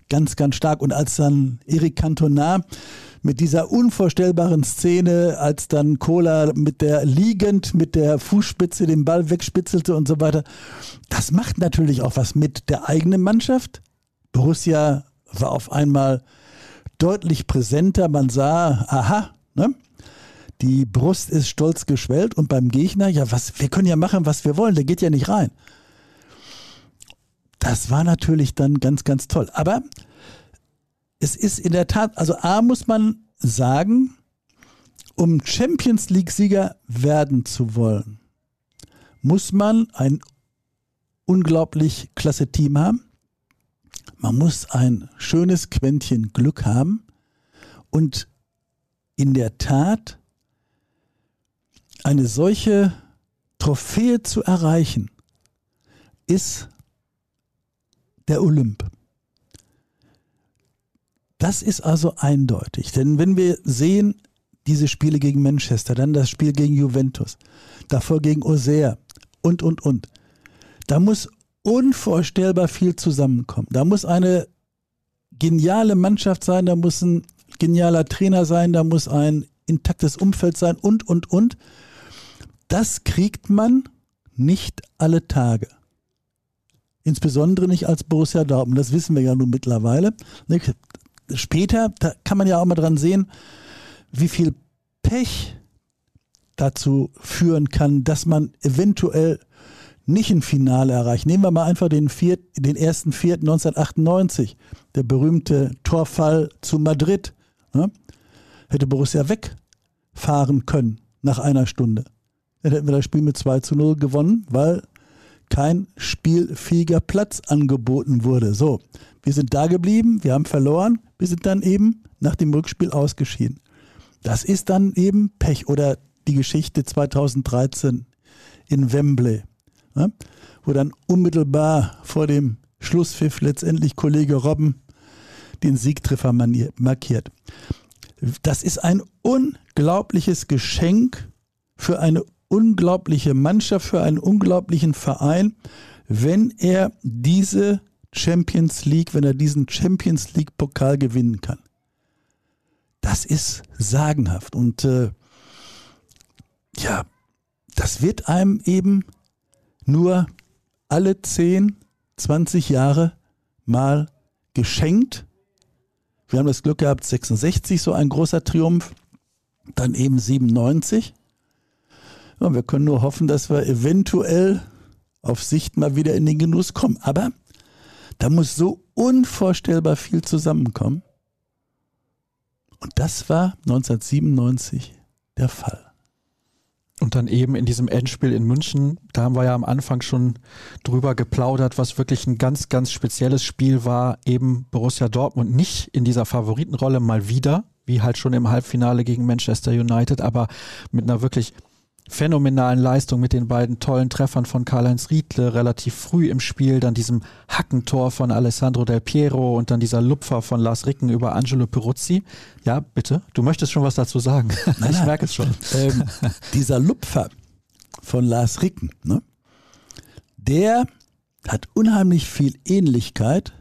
ganz, ganz stark. Und als dann Eric Cantona mit dieser unvorstellbaren Szene, als dann Kohler mit der liegend mit der Fußspitze den Ball wegspitzelte und so weiter. Das macht natürlich auch was mit der eigenen Mannschaft. Borussia war auf einmal deutlich präsenter. Man sah, aha, ne? Die Brust ist stolz geschwellt und beim Gegner, ja, was, wir können ja machen, was wir wollen, der geht ja nicht rein. Das war natürlich dann ganz, ganz toll. Aber es ist in der Tat, also A muss man sagen, um Champions League-Sieger werden zu wollen, muss man ein unglaublich klasse Team haben. Man muss ein schönes Quäntchen Glück haben und in der Tat eine solche Trophäe zu erreichen, ist der Olymp. Das ist also eindeutig. Denn wenn wir sehen, diese Spiele gegen Manchester, dann das Spiel gegen Juventus, davor gegen Auxerre und, und, und, da muss unvorstellbar viel zusammenkommen. Da muss eine geniale Mannschaft sein, da muss ein genialer Trainer sein, da muss ein intaktes Umfeld sein und, und, und. Das kriegt man nicht alle Tage. Insbesondere nicht als Borussia Dortmund. Das wissen wir ja nun mittlerweile später, da kann man ja auch mal dran sehen, wie viel Pech dazu führen kann, dass man eventuell nicht ein Finale erreicht. Nehmen wir mal einfach den, vier, den ersten Vierten 1998, der berühmte Torfall zu Madrid. Ne? Hätte Borussia wegfahren können nach einer Stunde. Dann hätten wir das Spiel mit 2 zu 0 gewonnen, weil kein spielfähiger Platz angeboten wurde. So, wir sind da geblieben, wir haben verloren, wir sind dann eben nach dem Rückspiel ausgeschieden. Das ist dann eben Pech oder die Geschichte 2013 in Wembley, ne? wo dann unmittelbar vor dem Schlusspfiff letztendlich Kollege Robben den Siegtreffer markiert. Das ist ein unglaubliches Geschenk für eine unglaubliche Mannschaft, für einen unglaublichen Verein, wenn er diese Champions League, wenn er diesen Champions League Pokal gewinnen kann. Das ist sagenhaft. Und äh, ja, das wird einem eben nur alle 10, 20 Jahre mal geschenkt. Wir haben das Glück gehabt, 66, so ein großer Triumph, dann eben 97. Und wir können nur hoffen, dass wir eventuell auf Sicht mal wieder in den Genuss kommen. Aber da muss so unvorstellbar viel zusammenkommen. Und das war 1997 der Fall. Und dann eben in diesem Endspiel in München, da haben wir ja am Anfang schon drüber geplaudert, was wirklich ein ganz, ganz spezielles Spiel war. Eben Borussia Dortmund nicht in dieser Favoritenrolle mal wieder, wie halt schon im Halbfinale gegen Manchester United, aber mit einer wirklich phänomenalen Leistung mit den beiden tollen Treffern von Karl-Heinz Riedle relativ früh im Spiel, dann diesem Hackentor von Alessandro Del Piero und dann dieser Lupfer von Lars Ricken über Angelo Peruzzi. Ja, bitte, du möchtest schon was dazu sagen. Nein, ich merke es schon. Ähm, dieser Lupfer von Lars Ricken, ne, der hat unheimlich viel Ähnlichkeit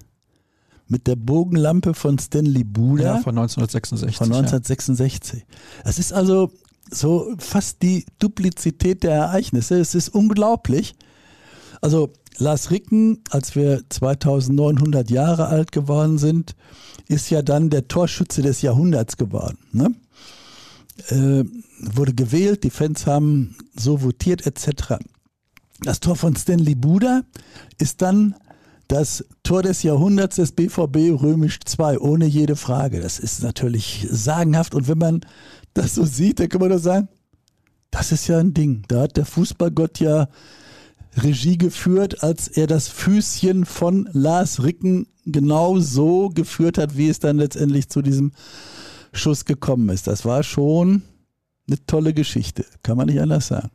mit der Bogenlampe von Stanley Buda. Ja, von 1966. Von 1966. Es ja. ist also so fast die Duplizität der Ereignisse. Es ist unglaublich. Also Lars Ricken, als wir 2900 Jahre alt geworden sind, ist ja dann der Torschütze des Jahrhunderts geworden. Ne? Äh, wurde gewählt, die Fans haben so votiert etc. Das Tor von Stanley Buda ist dann das Tor des Jahrhunderts des BVB Römisch 2, ohne jede Frage. Das ist natürlich sagenhaft. Und wenn man das so sieht, dann kann man doch sagen, das ist ja ein Ding. Da hat der Fußballgott ja Regie geführt, als er das Füßchen von Lars Ricken genau so geführt hat, wie es dann letztendlich zu diesem Schuss gekommen ist. Das war schon eine tolle Geschichte, kann man nicht anders sagen.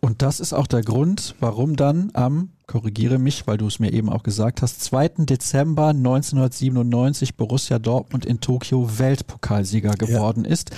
Und das ist auch der Grund, warum dann am, korrigiere mich, weil du es mir eben auch gesagt hast, 2. Dezember 1997 Borussia Dortmund in Tokio Weltpokalsieger geworden ja. ist.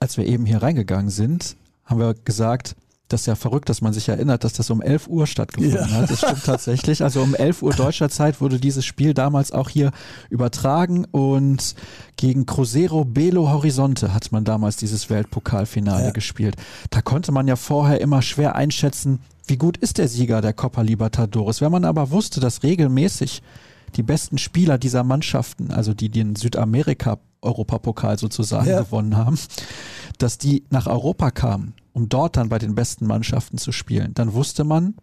Als wir eben hier reingegangen sind, haben wir gesagt, Das ist ja verrückt, dass man sich erinnert, dass das um 11 Uhr stattgefunden ja. hat. Das stimmt tatsächlich. Also um 11 Uhr deutscher Zeit wurde dieses Spiel damals auch hier übertragen und gegen Cruzeiro Belo Horizonte hat man damals dieses Weltpokalfinale ja. gespielt. Da konnte man ja vorher immer schwer einschätzen, wie gut ist der Sieger der Copa Libertadores. Wenn man aber wusste, dass regelmäßig die besten Spieler dieser Mannschaften, also die den Südamerika Europapokal sozusagen ja. gewonnen haben, dass die nach Europa kamen um dort dann bei den besten Mannschaften zu spielen, dann wusste man,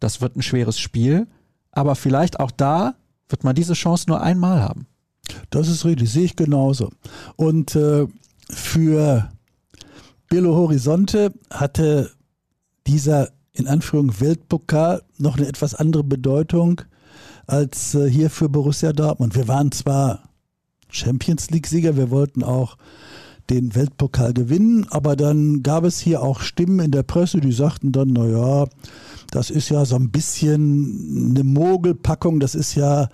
das wird ein schweres Spiel, aber vielleicht auch da wird man diese Chance nur einmal haben. Das ist richtig, sehe ich genauso. Und äh, für Belo Horizonte hatte dieser in Anführung Weltpokal noch eine etwas andere Bedeutung als äh, hier für Borussia Dortmund. Wir waren zwar Champions League-Sieger, wir wollten auch den Weltpokal gewinnen. Aber dann gab es hier auch Stimmen in der Presse, die sagten dann, naja, das ist ja so ein bisschen eine Mogelpackung, das ist ja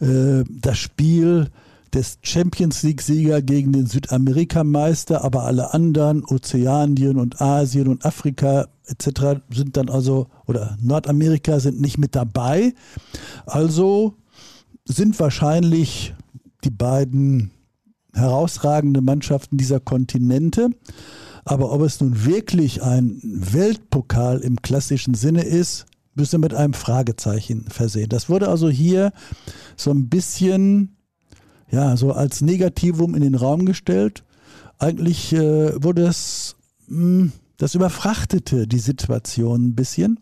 äh, das Spiel des Champions League-Sieger gegen den Südamerikameister, aber alle anderen, Ozeanien und Asien und Afrika etc., sind dann also, oder Nordamerika sind nicht mit dabei. Also sind wahrscheinlich die beiden herausragende Mannschaften dieser Kontinente. Aber ob es nun wirklich ein Weltpokal im klassischen Sinne ist, müssen wir mit einem Fragezeichen versehen. Das wurde also hier so ein bisschen, ja, so als Negativum in den Raum gestellt. Eigentlich äh, wurde das, mh, hm, das überfrachtete die Situation ein bisschen.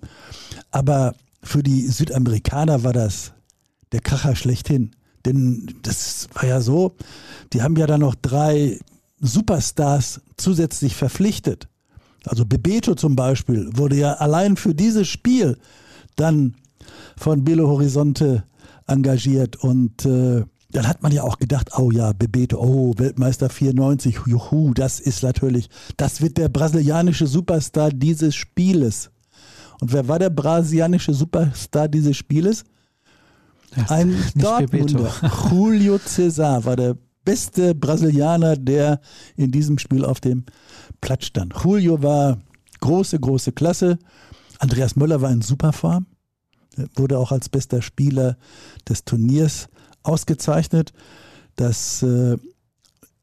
Aber für die Südamerikaner war das der Kracher schlechthin. Denn das war ja so, die haben ja dann noch drei Superstars zusätzlich verpflichtet. Also Bebeto zum Beispiel wurde ja allein für dieses Spiel dann von Belo Horizonte engagiert und äh, dann hat man ja auch gedacht, oh ja, Bebeto, oh, Weltmeister 94, juhu, das ist natürlich, das wird der brasilianische Superstar dieses Spieles. Und wer war der brasilianische Superstar dieses Spieles? Ein Dortmunder, Julio Cesar, war der beste Brasilianer, der in diesem Spiel auf dem Platz stand. Julio war große, große Klasse. Andreas Möller war in Superform, wurde auch als bester Spieler des Turniers ausgezeichnet. Das äh,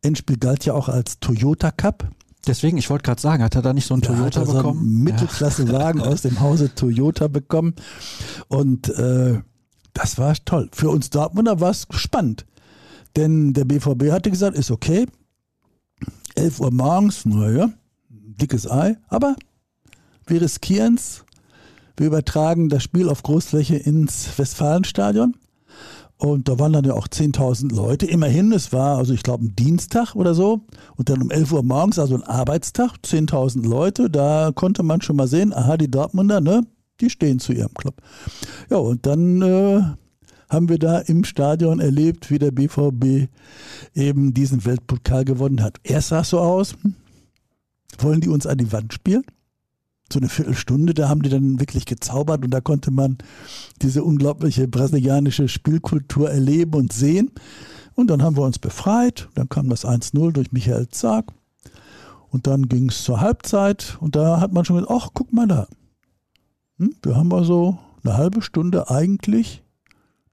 Endspiel galt ja auch als Toyota Cup. Deswegen, ich wollte gerade sagen, hat er da nicht so einen ja, Toyota hat er bekommen? So einen Mittelklassewagen ja. aus dem Hause Toyota bekommen. Und äh, das war toll. Für uns Dortmunder war es spannend. Denn der BVB hatte gesagt, ist okay. 11 Uhr morgens, naja, dickes Ei. Aber wir riskieren es. Wir übertragen das Spiel auf Großfläche ins Westfalenstadion. Und da waren dann ja auch 10.000 Leute. Immerhin, es war, also ich glaube, ein Dienstag oder so. Und dann um 11 Uhr morgens, also ein Arbeitstag, 10.000 Leute. Da konnte man schon mal sehen, aha, die Dortmunder, ne, die stehen zu ihrem Club. Ja, und dann äh, haben wir da im Stadion erlebt, wie der BVB eben diesen Weltpokal gewonnen hat. Erst sah so aus, hm, wollen die uns an die Wand spielen? So eine Viertelstunde, da haben die dann wirklich gezaubert und da konnte man diese unglaubliche brasilianische Spielkultur erleben und sehen. Und dann haben wir uns befreit, dann kam das 1-0 durch Michael Zark. Und dann ging es zur Halbzeit und da hat man schon gesagt, ach, guck mal da, hm? Wir haben also eine halbe Stunde eigentlich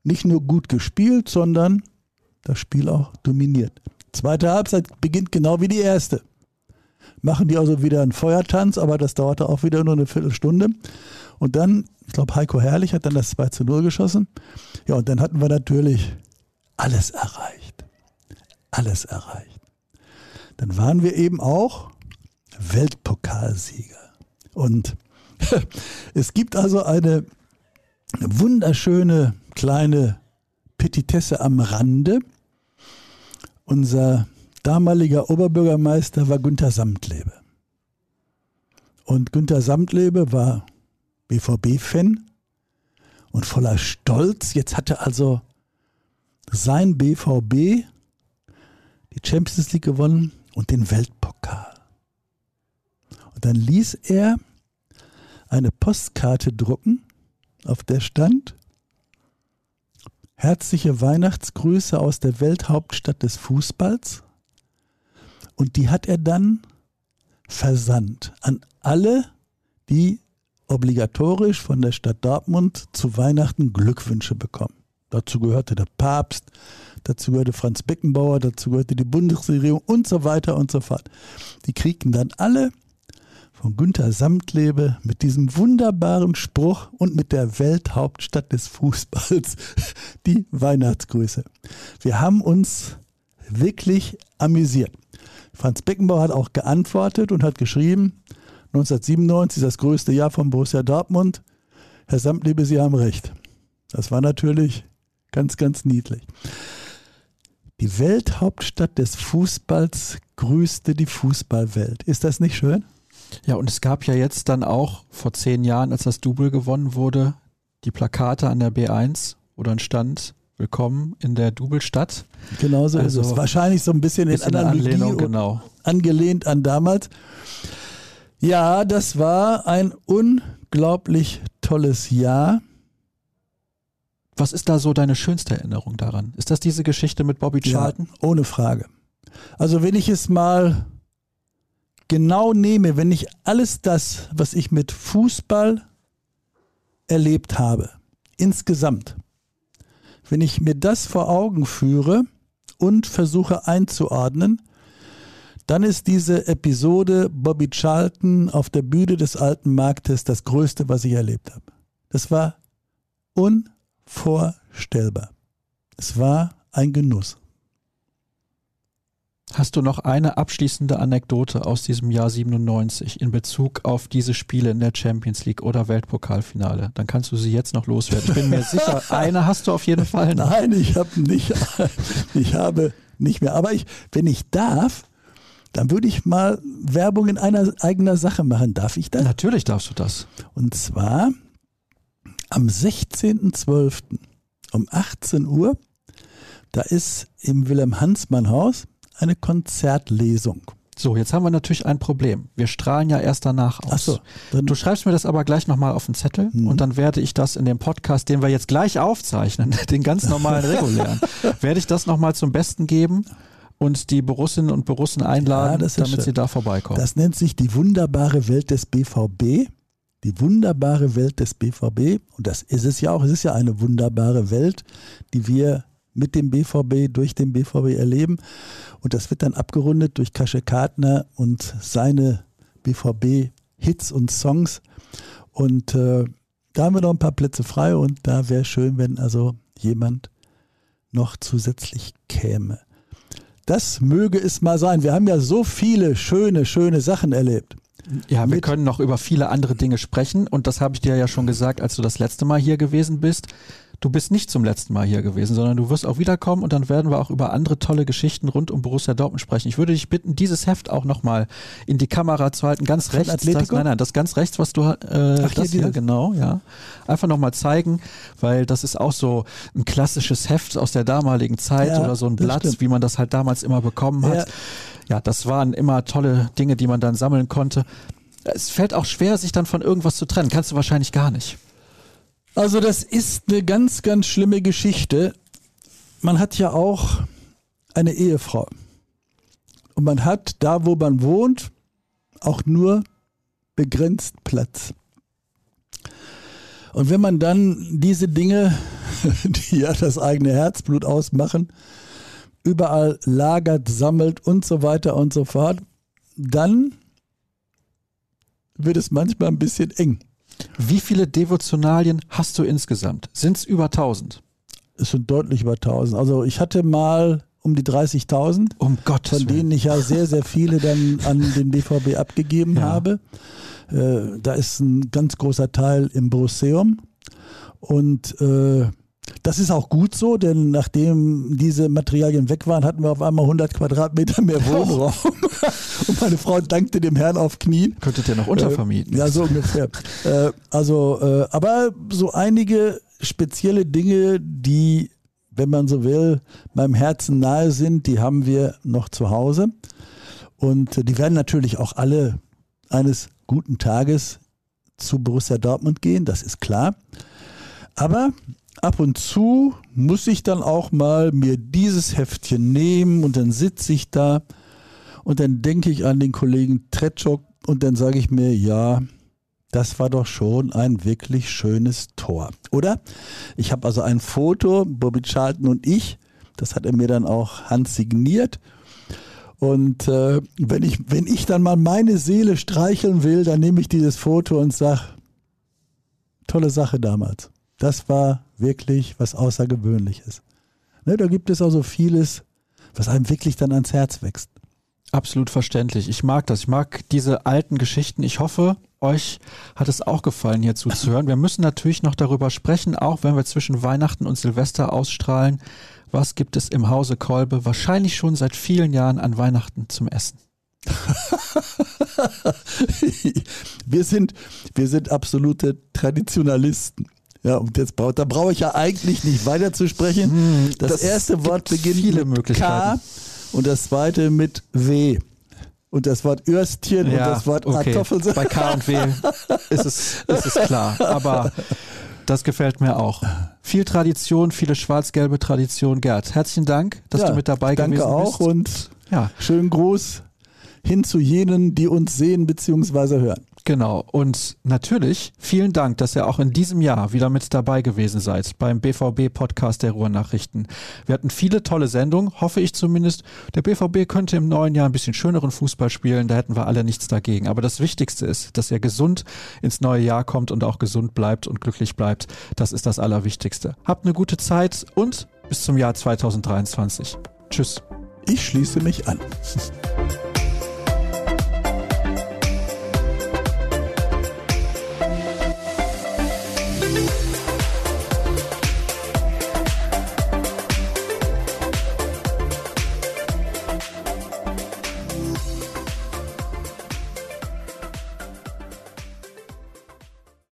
nicht nur gut gespielt, sondern das Spiel auch dominiert. Zweite Halbzeit beginnt genau wie die erste. Machen die also wieder einen Feuertanz, aber das dauerte auch wieder nur eine Viertelstunde. Und dann, ich glaube, Heiko Herrlich hat dann das 2 zu 0 geschossen. Ja, und dann hatten wir natürlich alles erreicht. Alles erreicht. Dann waren wir eben auch Weltpokalsieger. Und Es gibt also eine wunderschöne kleine Petitesse am Rande. Unser damaliger Oberbürgermeister war Günther Samtlebe. Und Günther Samtlebe war BVB-Fan und voller Stolz. Jetzt hatte also sein BVB die Champions League gewonnen und den Weltpokal. Und dann ließ er eine Postkarte drucken, auf der stand Herzliche Weihnachtsgrüße aus der Welthauptstadt des Fußballs. Und die hat er dann versandt an alle, die obligatorisch von der Stadt Dortmund zu Weihnachten Glückwünsche bekommen. Dazu gehörte der Papst, dazu gehörte Franz Beckenbauer, dazu gehörte die Bundesregierung und so weiter und so fort. Die kriegten dann alle von Günter Samtlebe mit diesem wunderbaren Spruch und mit der Welthauptstadt des Fußballs die Weihnachtsgrüße. Wir haben uns wirklich amüsiert. Franz Beckenbauer hat auch geantwortet und hat geschrieben, 1997 das größte Jahr von Borussia Dortmund. Herr Samtlebe, Sie haben recht. Das war natürlich ganz, ganz niedlich. Die Welthauptstadt des Fußballs grüßte die Fußballwelt. Ist das nicht schön? Ja, und es gab ja jetzt dann auch vor zehn Jahren, als das Double gewonnen wurde, die Plakate an der B1, wo dann stand, willkommen in der Doublestadt. Genauso also ist es. Wahrscheinlich so ein bisschen, bisschen in Anlehnung, genau. angelehnt an damals. Ja, das war ein unglaublich tolles Jahr. Was ist da so deine schönste Erinnerung daran? Ist das diese Geschichte mit Bobby Charlton? Ja, ohne Frage. Also wenn ich es mal genau nehme, wenn ich alles das, was ich mit Fußball erlebt habe, insgesamt, wenn ich mir das vor Augen führe und versuche einzuordnen, dann ist diese Episode Bobby Charlton auf der Bühne des alten Marktes das Größte, was ich erlebt habe. Das war unvorstellbar. Es war ein Genuss. Hast du noch eine abschließende Anekdote aus diesem Jahr 97 in Bezug auf diese Spiele in der Champions League oder Weltpokalfinale? Dann kannst du sie jetzt noch loswerden. Ich bin mir sicher, eine hast du auf jeden Fall. Noch. Nein, ich habe nicht. Ich habe nicht mehr. Aber ich, wenn ich darf, dann würde ich mal Werbung in einer eigener Sache machen. Darf ich das? Natürlich darfst du das. Und zwar am 16.12. um 18 Uhr. Da ist im Wilhelm-Hansmann-Haus eine Konzertlesung. So, jetzt haben wir natürlich ein Problem. Wir strahlen ja erst danach aus. Ach so, du schreibst mir das aber gleich nochmal auf den Zettel mhm. und dann werde ich das in dem Podcast, den wir jetzt gleich aufzeichnen, den ganz normalen regulären, werde ich das nochmal zum Besten geben und die Borussinnen und Borussen einladen, ja, damit schön. sie da vorbeikommen. Das nennt sich die wunderbare Welt des BVB. Die wunderbare Welt des BVB. Und das ist es ja auch. Es ist ja eine wunderbare Welt, die wir mit dem BVB, durch den BVB erleben. Und das wird dann abgerundet durch Kasche Kartner und seine BVB-Hits und Songs. Und äh, da haben wir noch ein paar Plätze frei und da wäre schön, wenn also jemand noch zusätzlich käme. Das möge es mal sein. Wir haben ja so viele schöne, schöne Sachen erlebt. Ja, wir können noch über viele andere Dinge sprechen und das habe ich dir ja schon gesagt, als du das letzte Mal hier gewesen bist du bist nicht zum letzten Mal hier gewesen, sondern du wirst auch wiederkommen und dann werden wir auch über andere tolle Geschichten rund um Borussia Dortmund sprechen. Ich würde dich bitten, dieses Heft auch nochmal in die Kamera zu halten, ganz Von rechts. Das, nein, nein, das ganz rechts, was du äh, Ach, das hier, hier genau, ja. Einfach nochmal zeigen, weil das ist auch so ein klassisches Heft aus der damaligen Zeit ja, oder so ein Blatt, stimmt. wie man das halt damals immer bekommen hat. Ja. ja, das waren immer tolle Dinge, die man dann sammeln konnte. Es fällt auch schwer, sich dann von irgendwas zu trennen. Kannst du wahrscheinlich gar nicht. Also das ist eine ganz, ganz schlimme Geschichte. Man hat ja auch eine Ehefrau. Und man hat da, wo man wohnt, auch nur begrenzt Platz. Und wenn man dann diese Dinge, die ja das eigene Herzblut ausmachen, überall lagert, sammelt und so weiter und so fort, dann wird es manchmal ein bisschen eng. Wie viele Devotionalien hast du insgesamt? Sind es über 1000? Es sind deutlich über 1000. Also ich hatte mal um die 30.000, um Gottes von denen ich ja sehr, sehr viele dann an den BVB abgegeben ja. habe. Äh, da ist ein ganz großer Teil im Borusseum und äh, das ist auch gut so, denn nachdem diese Materialien weg waren, hatten wir auf einmal 100 Quadratmeter mehr Wohnraum. Und meine Frau dankte dem Herrn auf Knien. Könntet ihr noch untervermieten. Äh, ja, so ungefähr. äh, also, äh, aber so einige spezielle Dinge, die, wenn man so will, meinem Herzen nahe sind, die haben wir noch zu Hause. Und die werden natürlich auch alle eines guten Tages zu Borussia Dortmund gehen, das ist klar. Aber ab und zu muss ich dann auch mal mir dieses Heftchen nehmen und dann sitze ich da und dann denke ich an den Kollegen Tretschok und dann sage ich mir, ja, Das war doch schon ein wirklich schönes Tor, oder? Ich habe also ein Foto, Bobby Charlton und ich, das hat er mir dann auch handsigniert. Und äh, wenn, ich, wenn ich dann mal meine Seele streicheln will, dann nehme ich dieses Foto und sage, tolle Sache damals. Das war wirklich was Außergewöhnliches. Ne, da gibt es also vieles, was einem wirklich dann ans Herz wächst. Absolut verständlich. Ich mag das. Ich mag diese alten Geschichten. Ich hoffe, euch hat es auch gefallen, hier zuzuhören. Wir müssen natürlich noch darüber sprechen, auch wenn wir zwischen Weihnachten und Silvester ausstrahlen. Was gibt es im Hause Kolbe wahrscheinlich schon seit vielen Jahren an Weihnachten zum Essen? wir sind, wir sind absolute Traditionalisten. Ja, und jetzt braucht, da brauche ich ja eigentlich nicht weiter zu sprechen. Hm, das, das erste Wort beginnt viele mit K und das zweite mit W. Und das Wort Würstchen ja, und das Wort okay. Kartoffeln. Bei K und W ist es, ist es klar. Aber das gefällt mir auch. Viel Tradition, viele schwarz-gelbe Tradition. Gerd, herzlichen Dank, dass ja, du mit dabei gewesen bist. Danke auch und ja. schönen Gruß hin zu jenen, die uns sehen bzw. hören. Genau. Und natürlich vielen Dank, dass ihr auch in diesem Jahr wieder mit dabei gewesen seid beim BVB-Podcast der Ruhrnachrichten. Wir hatten viele tolle Sendungen, hoffe ich zumindest. Der BVB könnte im neuen Jahr ein bisschen schöneren Fußball spielen, da hätten wir alle nichts dagegen. Aber das Wichtigste ist, dass ihr gesund ins neue Jahr kommt und auch gesund bleibt und glücklich bleibt. Das ist das Allerwichtigste. Habt eine gute Zeit und bis zum Jahr 2023. Tschüss. Ich schließe mich an.